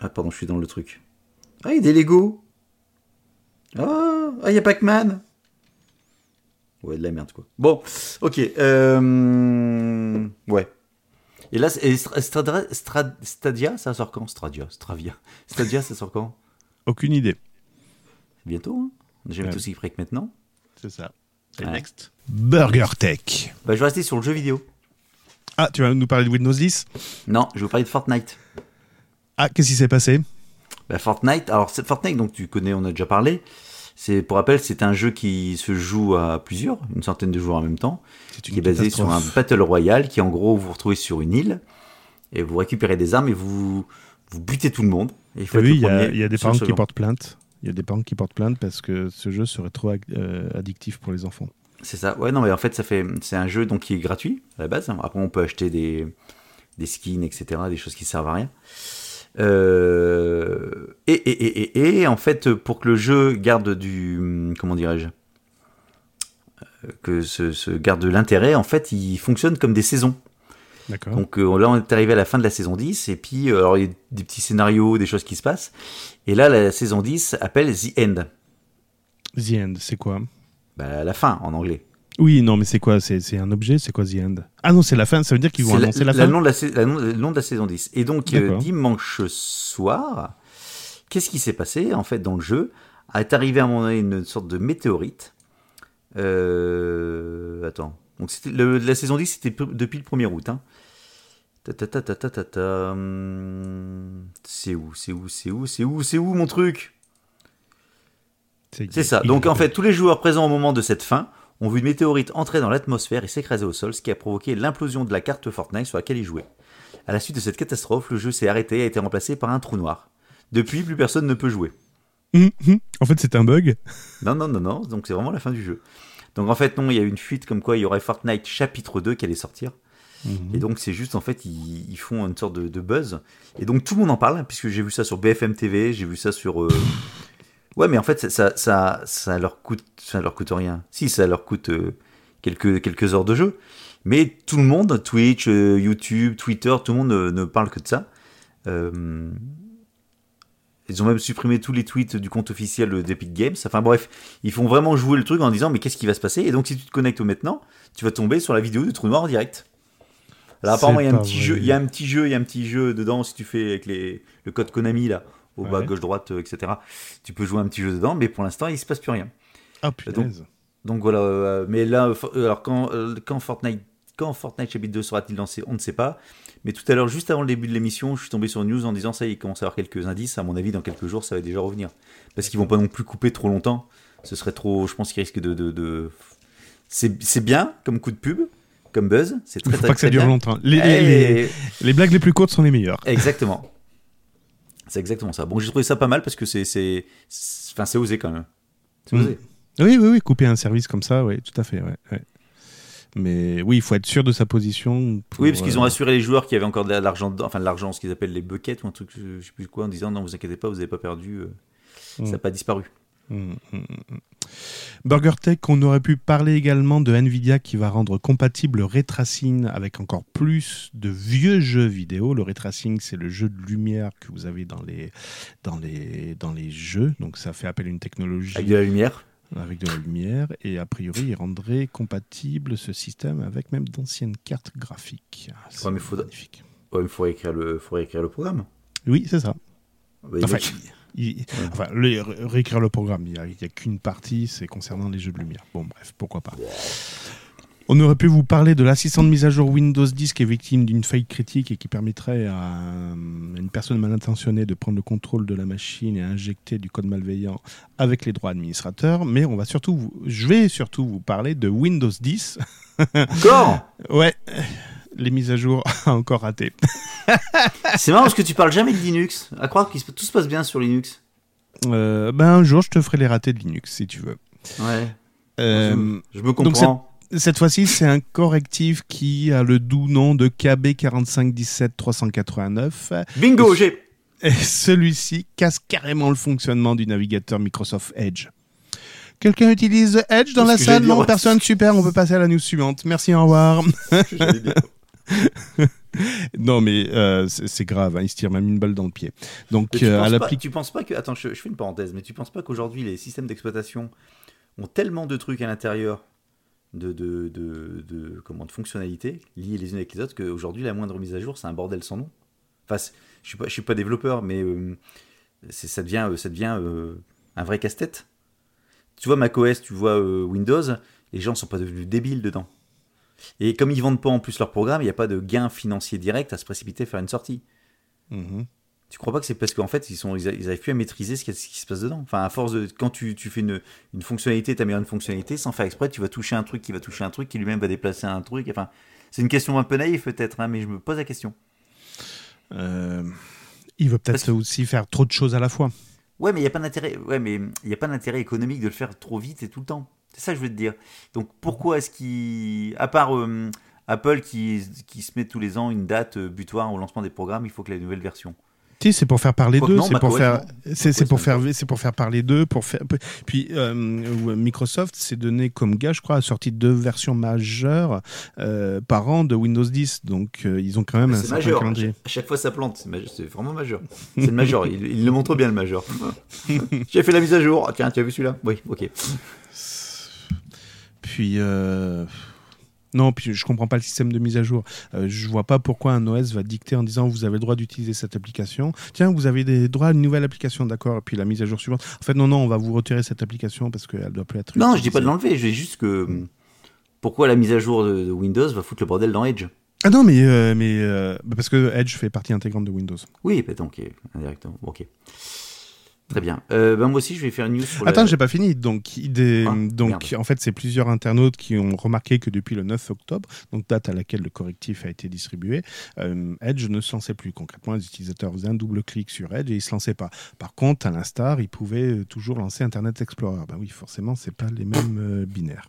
Ah, pardon, je suis dans le truc. Ah, il y a des Lego Ah, ah, il y a Pac-Man Ouais, de la merde quoi. Bon, ok. Euh... Ouais. Et là, et Stra- Stradra- Stra- Stadia, ça sort quand? Stradia, Stravia. Stadia, ça sort quand? Aucune idée. Bientôt, hein? Jamais Ouais. tout aussi près que maintenant. C'est ça. Ouais. next. Burger Tech. Bah, je vais rester sur le jeu vidéo. Ah, tu vas nous parler de Windows 10 Non, je vais vous parler de Fortnite. Ah, qu'est-ce qui s'est passé? Bah, Fortnite, alors Fortnite, donc tu connais, on a déjà parlé. C'est pour rappel, c'est un jeu qui se joue à plusieurs, une centaine de joueurs en même temps, C'est qui est basé sur un battle royale, qui en gros vous vous retrouvez sur une île et vous récupérez des armes et vous vous butez tout le monde. Et il faut être le il y, a- y des parents qui portent plainte. Il y a des parents qui portent plainte parce que ce jeu serait trop euh, addictif pour les enfants. C'est ça. Ouais, non, mais en fait, ça fait, c'est un jeu donc qui est gratuit à la base. Après, on peut acheter des, des skins, etc., des choses qui servent à rien. Euh, et, et, et, et, et, en fait, pour que le jeu garde du, comment dirais-je, Euh, que ce, ce garde de l'intérêt, en fait, il fonctionne comme des saisons. Donc euh, là, on est arrivé à la fin de la saison 10, et puis, alors, il y a des petits scénarios, des choses qui se passent. Et là, la saison 10 appelle The End. The End, c'est quoi? Bah, la fin, en anglais. Oui, non, mais c'est quoi C'est c'est un objet C'est quoi The End? Ah non, c'est la fin. Ça veut dire qu'ils vont annoncer la, la fin? nom de la, nom- le de la saison 10. Et donc, euh, dimanche soir, qu'est-ce qui s'est passé En fait, dans le jeu, est arrivé à un moment donné une sorte de météorite. Euh, attends. Donc, le- la saison 10, c'était depuis le 1er août. Hein. Ta, ta, ta, ta, ta, ta, ta, C'est où C'est où C'est où C'est où C'est où mon truc? C'est ça. Donc en fait, tous les joueurs présents au moment de cette fin ont vu une météorite entrer dans l'atmosphère et s'écraser au sol, ce qui a provoqué l'implosion de la carte Fortnite sur laquelle ils jouaient. À la suite de cette catastrophe, le jeu s'est arrêté et a été remplacé par un trou noir. Depuis, plus personne ne peut jouer. Hum, hum. En fait, c'est un bug. Non, non, non, non, donc c'est vraiment la fin du jeu. Donc en fait, non, il y a une fuite comme quoi il y aurait Fortnite chapitre 2 qui allait sortir. Mhm. Et donc c'est juste en fait, ils, ils font une sorte de, de buzz. Et donc tout le monde en parle, puisque j'ai vu ça sur BFM TV, j'ai vu ça sur... euh, Ouais, mais en fait, ça, ça, ça, leur coûte, ça leur coûte rien. Si, ça leur coûte euh, quelques, quelques heures de jeu. Mais tout le monde, Twitch, euh, YouTube, Twitter, tout le monde ne, ne parle que de ça. Euh, ils ont même supprimé tous les tweets du compte officiel d'Epic Games. Enfin bref, ils font vraiment jouer le truc en disant mais qu'est-ce qui va se passer? Et donc si tu te connectes au maintenant, tu vas tomber sur la vidéo du trou noir en direct. Alors apparemment il y a un petit vrai. jeu, il y a un petit jeu, il y a un petit jeu dedans si tu fais avec les, le code Konami là, au bas Ouais. gauche droite, euh, etc. Tu peux jouer un petit jeu dedans, mais pour l'instant il se passe plus rien. Ah punaise. Donc voilà, euh, mais là, euh, for- alors quand, quand Fortnite, quand Fortnite chapitre 2 sera-t-il lancé, on ne sait pas. Mais tout à l'heure, juste avant le début de l'émission, je suis tombé sur une news en disant ça, il commence à avoir quelques indices. À mon avis, dans quelques jours, ça va déjà revenir. Parce qu'ils vont pas non plus couper trop longtemps. Ce serait trop, je pense qu'ils risquent de. de, de- C'est bien comme coup de pub, comme buzz. C'est Il très faut très, pas que ça dure bien. longtemps. Les, les- Eh, les- les blagues les plus courtes sont les meilleures. Exactement. C'est exactement ça. Bon, j'ai trouvé ça pas mal parce que c'est, c'est, enfin, c'est osé quand même. C'est Mm. osé. Oui, oui, oui, couper un service comme ça, oui, tout à fait. ouais, ouais. Mais oui, il faut être sûr de sa position. pour, Oui, parce qu'ils ont euh, rassuré les joueurs qu'il y avait encore de l'argent, enfin de l'argent, ce qu'ils appellent les buckets ou un truc, je sais plus quoi, en disant non, vous inquiétez pas, vous n'avez pas perdu, euh, ça Mm. n'a pas disparu. Mm, mm, mm. Burger Tech, on aurait pu parler également de Nvidia qui va rendre compatible le ray tracing avec encore plus de vieux jeux vidéo. Le ray tracing, c'est le jeu de lumière que vous avez dans les, dans les, dans les jeux. Donc ça fait appel à une technologie Avec de la lumière. avec de la lumière. Et a priori, il rendrait compatible ce système avec même d'anciennes cartes graphiques. Ah, c'est Ouais, mais faudra- magnifique. Ouais, il faut écrire le, faut réécrire le programme. Oui, c'est ça. Bah, Enfin, il- enfin, le- réécrire le programme, il n'y a, qu'une partie, c'est concernant les jeux de lumière. Bon, bref, pourquoi pas. On aurait pu vous parler de l'assistant de mise à jour Windows 10 qui est victime d'une faillite critique et qui permettrait à euh, une personne mal intentionnée de prendre le contrôle de la machine et injecter du code malveillant avec les droits administrateurs. Mais on va surtout, vous- je vais surtout vous parler de Windows 10. Encore? Ouais, les mises à jour encore ratées. C'est marrant parce que tu parles jamais de Linux. À croire que tout se passe bien sur Linux. Euh, ben un jour, je te ferai les ratés de Linux si tu veux. Ouais. Euh, je me comprends. Cette fois-ci, c'est un correctif qui a le doux nom de KB4517389. Bingo, j'ai. Et celui-ci casse carrément le fonctionnement du navigateur Microsoft Edge. Quelqu'un utilise Edge dans la salle? Non, personne Super, on peut passer à la news suivante. Merci, au revoir. Non, mais euh, c'est grave, hein, il se tire même une balle dans le pied. Donc, tu, euh, à pas, tu penses pas que. Attends, je, je fais une parenthèse, mais tu penses pas qu'aujourd'hui, les systèmes d'exploitation ont tellement de trucs à l'intérieur, de, de, de, de- comment, de fonctionnalités, liées les unes avec les autres, qu'aujourd'hui, la moindre mise à jour, c'est un bordel sans nom. Enfin, je suis pas, je suis pas développeur, mais euh, ça devient, ça devient un vrai casse-tête. Tu vois macOS, tu vois Windows, les gens sont pas devenus débiles dedans. Et comme ils vendent pas en plus leur programme, il n'y a pas de gain financier direct à se précipiter faire une sortie. Mhm. Tu crois pas que c'est parce qu'en fait ils sont ils, a- ils arrivent plus à maîtriser ce qui, ce qui se passe dedans. Enfin à force de quand tu, tu fais une, une fonctionnalité, tu améliores une fonctionnalité sans faire exprès, tu vas toucher un truc qui va toucher un truc qui lui-même va déplacer un truc. Enfin c'est une question un peu naïve peut-être, hein, mais je me pose la question. Euh, il veut peut-être aussi faire trop de choses à la fois. Ouais, mais il y a pas d'intérêt. Ouais, mais il y a pas d'intérêt économique de le faire trop vite et tout le temps. C'est ça que je veux te dire. Donc pourquoi est-ce qu'il, à part euh, Apple qui, qui se met tous les ans une date euh, butoir au lancement des programmes, il faut que la nouvelle version. Si, c'est pour faire parler d'eux, c'est pour faire, c'est pour faire, c'est pour faire parler d'eux, pour faire. Puis euh, Microsoft s'est donné comme gage, je crois, a sorti deux versions majeures euh, par an de Windows 10, donc euh, ils ont quand même un C'est majeur. À calendrier. chaque, à chaque fois ça plante. C'est vraiment majeur. C'est le majeur. Il, il le montre bien le majeur. J'ai fait la mise à jour. Ah, tiens, tu as vu celui-là? Oui, ok. Puis euh, non, puis je comprends pas le système de mise à jour. Euh, je vois pas pourquoi un OS va dicter en disant vous avez le droit d'utiliser cette application. Tiens, vous avez des droits à une nouvelle application, d'accord. Et puis la mise à jour suivante. En fait, non, non, on va vous retirer cette application parce qu'elle doit plus être. Non, je dis pas de utilisée. l'enlever. Je dis juste que hum, pourquoi la mise à jour de, de Windows va foutre le bordel dans Edge? Ah non, mais euh, mais euh, parce que Edge fait partie intégrante de Windows. Oui, bah, donc euh, indirectement. Bon, ok. Très bien. Euh, ben, moi aussi, je vais faire une news sur Attends, la... j'ai pas fini. Donc, des- Ah, donc merde. en fait, c'est plusieurs internautes qui ont remarqué que depuis le 9 octobre, donc date à laquelle le correctif a été distribué, euh, Edge ne se lançait plus. Concrètement, les utilisateurs faisaient un double clic sur Edge et ils se lançaient pas. Par contre, à l'instar, ils pouvaient toujours lancer Internet Explorer. Ben oui, forcément, c'est pas les mêmes euh, binaires.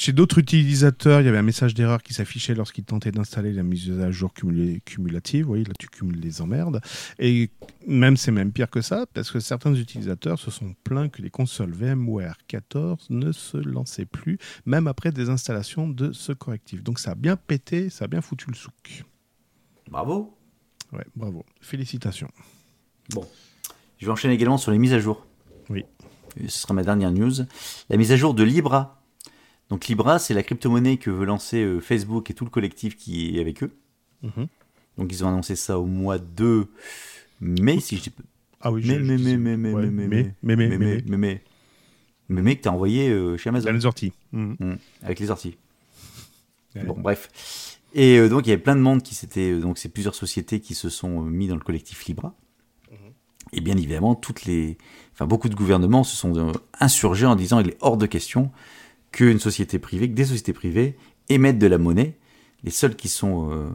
Chez d'autres utilisateurs, il y avait un message d'erreur qui s'affichait lorsqu'ils tentaient d'installer la mise à jour cumulée- cumulative. Oui, là, tu cumules les emmerdes. Et même, c'est même pire que ça, parce que certains utilisateurs se sont plaints que les consoles VMware 14 ne se lançaient plus, même après des installations de ce correctif. Donc ça a bien pété, ça a bien foutu le souk. Bravo. Ouais, bravo. Félicitations. Bon. Je vais enchaîner également sur les mises à jour. Oui. Ce sera ma dernière news. La mise à jour de Libra. Donc Libra, c'est la crypto-monnaie que veut lancer euh, Facebook et tout le collectif qui est avec eux. Mhm. Donc ils ont annoncé ça au mois de mai, si je dis pas. Ah oui, Mais, mais, mais, mais, mais, mais, mais, mais, mais, mais, mais, mais, mais, mais, que t'as envoyé euh, chez Amazon. Les orties. Mhm. Mm, avec les orties. Bon, bref. Et euh, donc, il y avait plein de monde qui s'était. euh, donc, c'est plusieurs sociétés qui se sont mis dans le collectif Libra. Et bien évidemment, toutes les. Enfin, beaucoup de gouvernements se sont insurgés en disant il est hors de question qu'une société privée, que des sociétés privées émettent de la monnaie, les seuls qui sont, euh,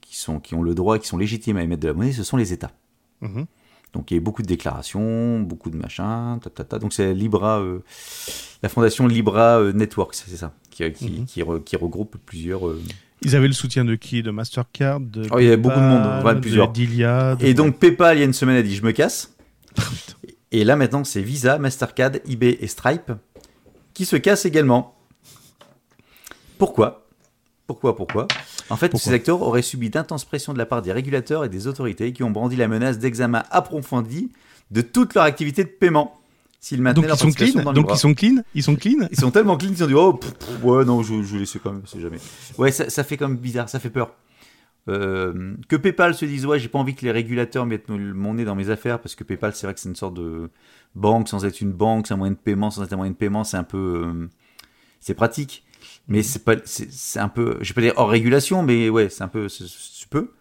qui sont, qui ont le droit, qui sont légitimes à émettre de la monnaie, ce sont les États. Mhm. Donc il y a eu beaucoup de déclarations, beaucoup de machins, ta, ta, ta. donc c'est Libra, euh, la fondation Libra euh, Network, c'est ça, qui, qui, Mhm. qui, re- qui regroupe plusieurs. euh, Ils avaient le soutien de qui? De Mastercard de Oh, il y avait beaucoup de monde, plusieurs. de Delia. de- Et donc PayPal, il y a une semaine, a dit je me casse. Et là maintenant, c'est Visa, Mastercard, eBay et Stripe qui se cassent également. Pourquoi? Pourquoi Pourquoi? En fait, Pourquoi? ces acteurs auraient subi d'intenses pressions de la part des régulateurs et des autorités qui ont brandi la menace d'examen approfondi de toute leur activité de paiement. S'ils donc leur ils sont clean. Donc ils sont clean? Ils sont clean? Ils sont tellement clean qu'ils ont dit oh pff, pff, ouais non je, je vais laisser quand même c'est jamais ouais ça, ça fait comme bizarre ça fait peur Euh, que PayPal se dise ouais j'ai pas envie que les régulateurs mettent mon nez dans mes affaires parce que PayPal c'est vrai que c'est une sorte de banque sans être une banque c'est un moyen de paiement sans être un moyen de paiement c'est un peu euh, c'est pratique mais c'est pas c'est un peu je vais pas dire hors régulation mais ouais c'est un peu c'est- c'est peu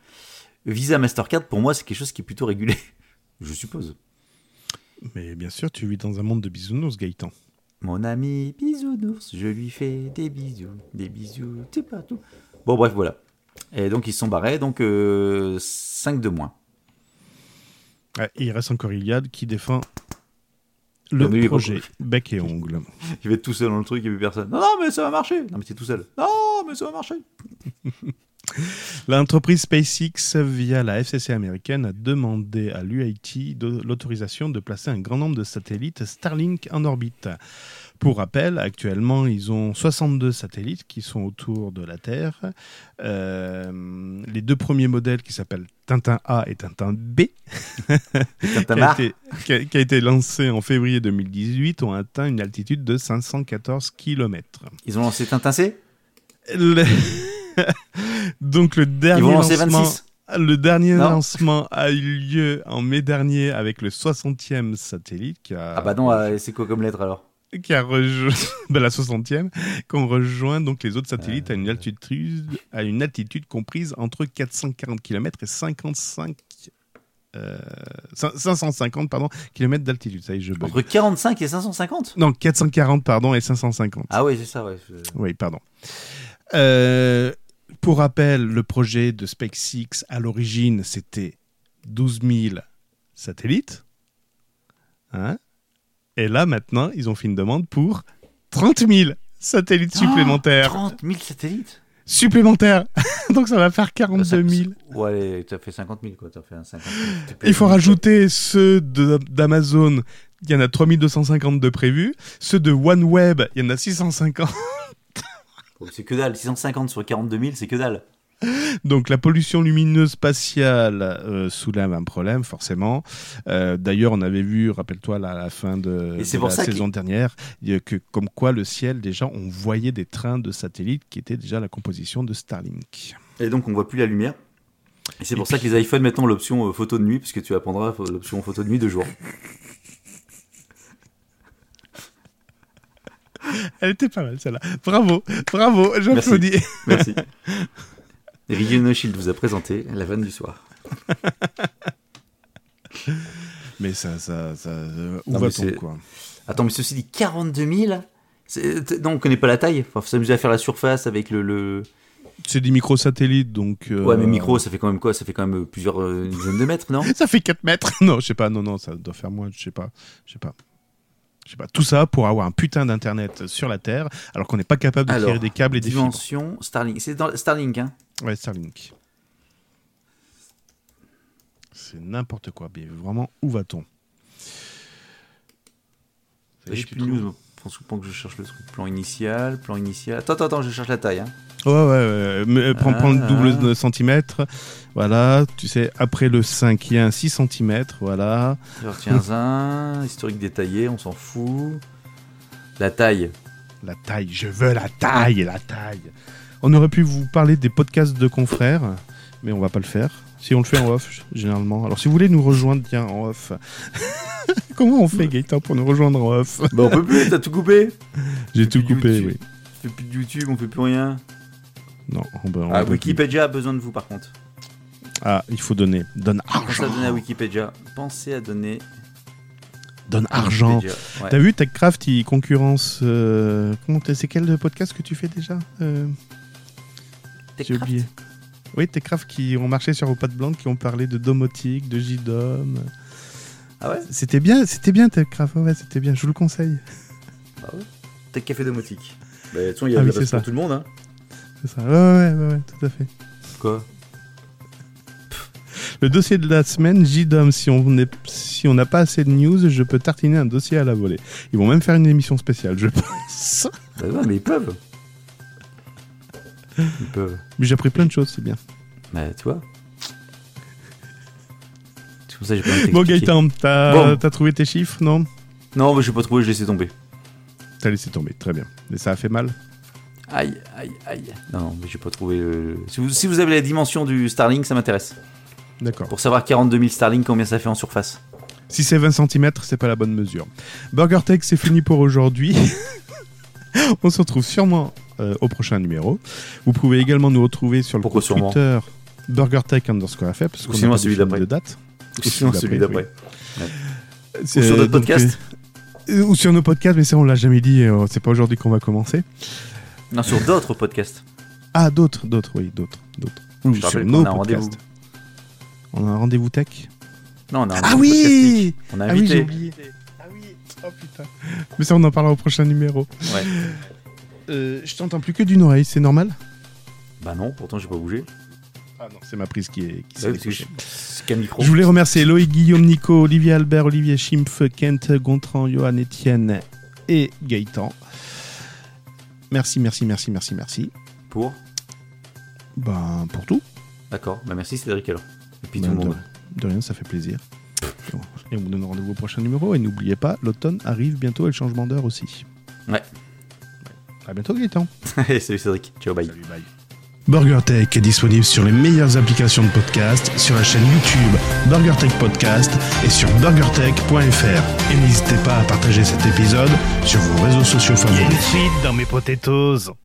Visa Mastercard pour moi c'est quelque chose qui est plutôt régulé je suppose Mais bien sûr, tu vis dans un monde de bisounours, Gaëtan. Mon ami bisounours, je lui fais des bisous, des bisous, tout partout. Bon, bref, voilà. Et donc, ils sont barrés, donc 5 de moins. Ouais, et il reste encore Iliad qui défend le projet bec et ongle. Il va être tout seul dans le truc, il n'y a plus personne. Non, non, mais ça va marcher. Non, mais t'es tout seul. Non, mais ça va marcher. L'entreprise SpaceX, via la FCC américaine, a demandé à l'UIT de- l'autorisation de placer un grand nombre de satellites Starlink en orbite. Pour rappel, actuellement, ils ont 62 satellites qui sont autour de la Terre. Euh, les deux premiers modèles qui s'appellent Tintin A et Tintin B, qui a, été, qui a- qui a été lancé en février 2018, ont atteint une altitude de 514 km. Ils ont lancé Tintin C? Le- Donc le dernier Ils vont lancer lancement, 26 le dernier Non. lancement a eu lieu en mai dernier avec le 60e satellite qui a, Ah bah non, euh, c'est quoi comme lettre alors? Qui a rejoint ben, la 60e, qu'on rejoint donc les autres satellites à une altitude à une altitude comprise entre 440 km et 55 euh, cin- 550 pardon kilomètres d'altitude. Ça y est, je bug. Entre 45 et 550 Non, 440 pardon et 550. Ah ouais, c'est ça, ouais. Oui, pardon. Euh, pour rappel, le projet de SpaceX, à l'origine, c'était 12 000 satellites. Hein Et là, maintenant, ils ont fait une demande pour 30 000 satellites supplémentaires. 30 000 satellites supplémentaires Donc, ça va faire 42 000. Ouais, t'as fait 50 000 quoi, t'as fait un 50 000. T'es Il faut rajouter ceux d'Amazon. Il y en a 3250 de prévus. Ceux de OneWeb, il y en a 650. Oh, C'est que dalle, 650 sur 42 000, c'est que dalle. Donc la pollution lumineuse spatiale euh, soulève un problème forcément. Euh, D'ailleurs, on avait vu, rappelle-toi, à la fin de, la saison dernière, que comme quoi le ciel déjà, on voyait des trains de satellites qui étaient déjà la composition de Starlink. Et donc on voit plus la lumière. Et c'est pour ça que les iPhones maintenant l'option euh, photo de nuit, puisque tu apprendras l'option photo de nuit de jour. Elle était pas mal celle-là. Bravo, bravo, j'applaudis. Merci. Shield vous a présenté la vanne du soir. Mais ça, ça, ça, euh, où va-t-on quoi? Attends, mais ceci dit, 42 000 C'est- t- Non, on connaît pas la taille. Enfin, faut s'amuser à faire la surface avec le. le... C'est des microsatellites, donc. euh, Ouais, mais micro, ça fait quand même quoi? Ça fait quand même euh, plusieurs euh, dizaines de mètres, non? Ça fait 4 mètres Non, je sais pas, non, non, ça doit faire moins, je sais pas. Je sais pas. Je sais pas. Tout ça pour avoir un putain d'internet sur la Terre, alors qu'on n'est pas capable de Alors, tirer des câbles et des fibres. Dimension Starlink. C'est dans Starlink, hein Ouais, Starlink. C'est n'importe quoi. Mais vraiment, où va-t-on? Suis plus news. Pense pas que je cherche le truc. Plan initial, plan initial. Attends, attends, attends, je cherche la taille. Hein. Ouais, ouais, ouais. Mais, euh, prends, prends le Ah. double de centimètre. Voilà, tu sais, après le 5, il y a un 6 cm. Voilà. Je retiens un. Historique détaillé, on s'en fout. La taille. La taille, je veux la taille, la taille. On aurait pu vous parler des podcasts de confrères, mais on va pas le faire. Si on le fait en off, généralement. Alors, si vous voulez nous rejoindre, tiens, en off. Comment on fait, Gaëtan, pour nous rejoindre en off Bah, on peut plus, t'as tout coupé. J'ai tout coupé, YouTube. oui. On fait plus de YouTube, on fait plus rien. Non, on peut- on Ah, Wikipédia a besoin de vous par contre. Ah, il faut donner. Donne Pensez à argent. donner à Wikipédia. Pensez à donner. Donne argent. Ouais. T'as vu, TechCraft, il concurrence. euh, C'est quel podcast que tu fais déjà Euh, J'ai oublié. Oui, Techcraft qui ont marché sur vos pattes blanches, qui ont parlé de domotique, de JDOM. Ah ouais? C'était bien, c'était bien Techcraft, ouais, c'était bien, je vous le conseille. Tech Café Domotique. Bah, de toute façon, il y a Ah oui, pour tout le monde. Hein. C'est ça. Ouais, ouais, ouais, ouais, tout à fait. Quoi? Le dossier de la semaine, JDOM, si on est, si on n'a pas assez de news, je peux tartiner un dossier à la volée. Ils vont même faire une émission spéciale, je pense. Bah ouais, mais ils peuvent. Mais j'ai appris plein de choses, c'est bien. Bah, tu vois. C'est pour ça que j'ai Bon. Gaëtan, t'as Bon. trouvé tes chiffres, non? Non, mais je vais pas trouvé, je laissé tomber. T'as laissé tomber, très bien. Mais ça a fait mal? Aïe, aïe, aïe. Non, mais j'ai pas trouvé. euh, Si, vous, si vous avez la dimension du Starlink, ça m'intéresse. D'accord. Pour savoir 42 000 Starlink, combien ça fait en surface Si c'est 20 cm, c'est pas la bonne mesure. BurgerTech, c'est fini pour aujourd'hui. On se retrouve sûrement euh, au prochain numéro. Vous pouvez également nous retrouver sur le Pourquoi compte Twitter BurgerTech underscore FF, parce Ou qu'on pas celui d'après. de date. Ou sinon celui d'après. oui. Ou C'est, sur d'autres donc, podcasts euh, ou sur nos podcasts, mais ça on l'a jamais dit, euh, c'est pas aujourd'hui qu'on va commencer. Non, sur d'autres podcasts. Ah, d'autres, d'autres, oui, d'autres, d'autres. Ou sur nos a rendez-vous. podcasts. On a un rendez-vous tech Non, on a un Ah podcast oui. On a Ah oui, j'ai invité. oublié. Ah oui, oh putain. Mais ça, on en parlera au prochain numéro. ouais. Euh, je t'entends plus que d'une oreille, c'est normal? Bah non, pourtant j'ai pas bougé. Ah non, c'est ma prise qui est. Qui qu'un micro. Je voulais remercier Loïc, Guillaume, Nico, Olivier Albert, Olivier Schimpf, Kent, Gontran, Johan, Etienne et Gaëtan. Merci, merci, merci, merci, merci. Pour? Ben, pour tout. D'accord. Bah merci Cédric alors. Et puis Ben, tout le de, monde. de rien, ça fait plaisir. Et on vous donne rendez-vous au prochain numéro. Et n'oubliez pas, l'automne arrive bientôt et le changement d'heure aussi. Ouais. À bientôt, Gaëtan. Salut Cédric. Ciao, bye. bye. BurgerTech est disponible sur les meilleures applications de podcast, sur la chaîne YouTube BurgerTech Podcast et sur burgertech.fr. Et n'hésitez pas à partager cet épisode sur vos réseaux sociaux favoris. suite dans mes potatoes.